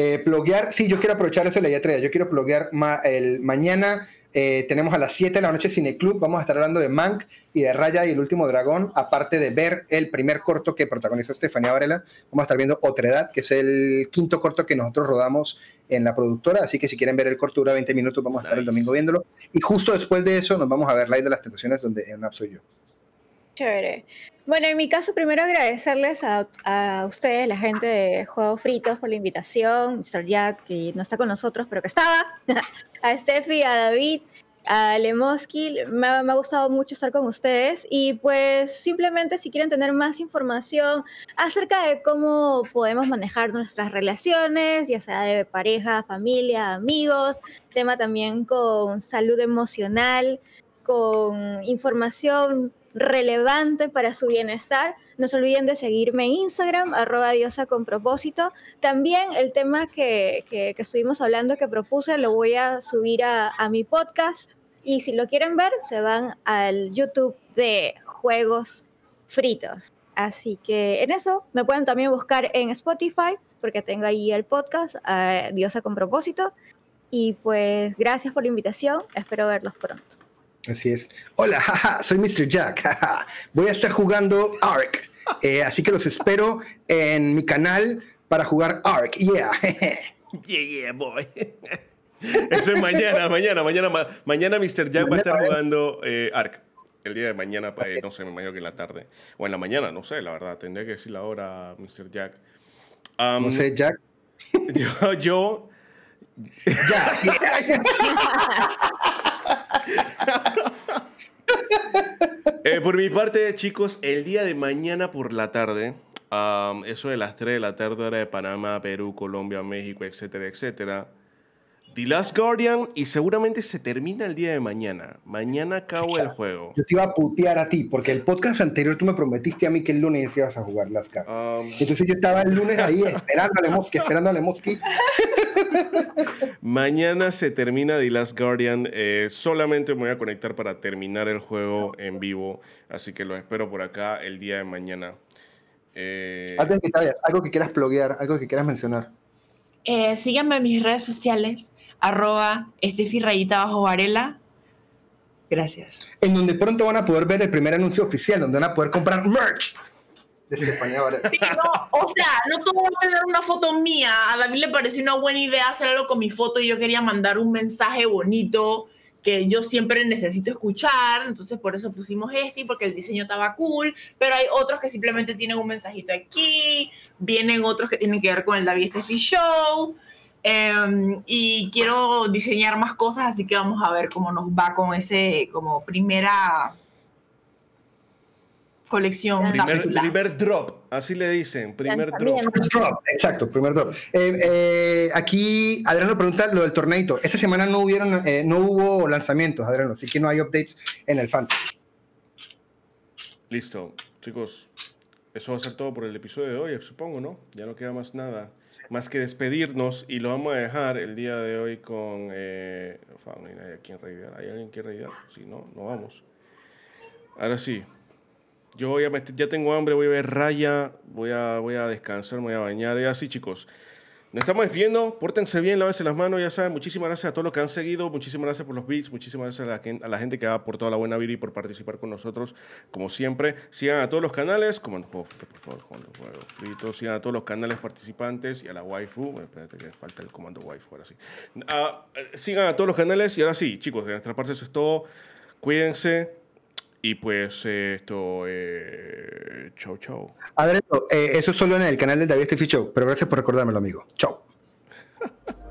Eh, pluguear, sí, yo quiero aprovechar eso de la idea. Yo quiero pluguear ma- el mañana. eh, tenemos a las 7 de la noche Cineclub. Vamos a estar hablando de Mank y de Raya y el último dragón. Aparte de ver el primer corto que protagonizó Estefanía Varela, vamos a estar viendo Otredad, que es el quinto corto que nosotros rodamos en la productora. Así que si quieren ver el corto, dura 20 minutos. Vamos a estar el domingo viéndolo. Y justo después de eso, nos vamos a ver Live de las Tentaciones, donde en soy yo. Chévere. Bueno, en mi caso, primero agradecerles a, a ustedes, la gente de Juegos Fritos, por la invitación, Mr. Jack, que no está con nosotros, pero que estaba, a Steffi, a David, a Lemoski. Me, me ha gustado mucho estar con ustedes y pues simplemente si quieren tener más información acerca de cómo podemos manejar nuestras relaciones, ya sea de pareja, familia, amigos, tema también con salud emocional, con información relevante para su bienestar. No se olviden de seguirme en Instagram, arroba diosa con propósito. También el tema que, que- estuvimos hablando, que propuse, lo voy a subir a, a mi podcast. Y si lo quieren ver, se van al YouTube de Juegos Fritos. Así que en eso me pueden también buscar en Spotify, porque tengo ahí el podcast, eh, Diosa con propósito. Y pues gracias por la invitación, espero verlos pronto. Así es. Hola, jaja, soy Mr. Jack. jaja. Voy a estar jugando Ark. Eh, así que los espero en mi canal para jugar Ark. Yeah. Yeah, yeah, boy. Eso es mañana, mañana, mañana, ma- mañana Mr. Jack va a estar jugando eh, Ark. El día de mañana, eh, no sé, me imagino que en la tarde. O en la mañana, no sé, la verdad. Tendría que decir la hora, Mr. Jack. No sé, Jack. Yo, yo Ya. Eh, por mi parte, chicos, el día de mañana por la tarde, eso de las 3 de la tarde, hora de Panamá, Perú, Colombia, México, etcétera, etcétera. The Last Guardian y seguramente se termina el día de mañana. Mañana acabo el juego. Yo te iba a putear a ti, porque el podcast anterior tú me prometiste a mí que el lunes ibas a jugar las cartas. Am, Entonces yo estaba el lunes ahí esperando a Lemoski, esperando a Lemoski. mañana se termina The Last Guardian. eh, solamente me voy a conectar para terminar el juego en vivo. Así que lo espero por acá el día de mañana. Eh, Antes de que te vayas, algo que quieras bloguear, algo que quieras mencionar. Eh, síganme en mis redes sociales, arroba Estefi Rayita Bajo Varela. Gracias. En donde pronto van a poder ver el primer anuncio oficial, donde van a poder comprar merch de Estefanía Varela. Sí, no, o sea, no todo va a tener una foto mía. A David le pareció una buena idea hacer algo con mi foto y yo quería mandar un mensaje bonito que yo siempre necesito escuchar. Entonces, por eso pusimos este, y porque el diseño estaba cool. Pero hay otros que simplemente tienen un mensajito aquí. Vienen otros que tienen que ver con el David Steffi Show. Em, y quiero diseñar más cosas, así que vamos a ver cómo nos va con ese, como primera colección. Primer- drop, así le dicen. Primer drop. Lanzamiento. First drop, exacto, primer drop. Eh, eh, aquí Adriano pregunta lo del torneito. Esta semana no hubieron, eh, no hubo lanzamientos, Adriano, así que no hay updates en el fan. Listo, chicos. Eso va a ser todo por el episodio de hoy, supongo, ¿no? Ya no queda más nada. Más que despedirnos y lo vamos a dejar el día de hoy con... Eh, no hay nadie. ¿Hay alguien que realidad? Si no, no vamos. Ahora sí. Yo voy a meter- ya tengo hambre, voy a ver raya, voy a, voy a descansar, voy a bañar. Y así, chicos. Nos estamos despidiendo, pórtense bien, lávense las manos, ya saben, muchísimas gracias a todos los que han seguido, muchísimas gracias por los beats, muchísimas gracias a la, gen- a la gente que ha aportado la buena vida y por participar con nosotros, como siempre. Sigan a todos los canales, como Juego Frito, por favor, Comando Juego Frito, sigan a todos los canales participantes y a la waifu, Bueno, espérate que falta el comando waifu, ahora sí. Ah, eh, sigan a todos los canales y ahora sí, chicos, de nuestra parte eso es todo, cuídense y pues eh, esto, eh, chau chau. Adriano, eh, eso es solo en el canal del David Steffi Show, pero gracias por recordármelo, amigo. Chao.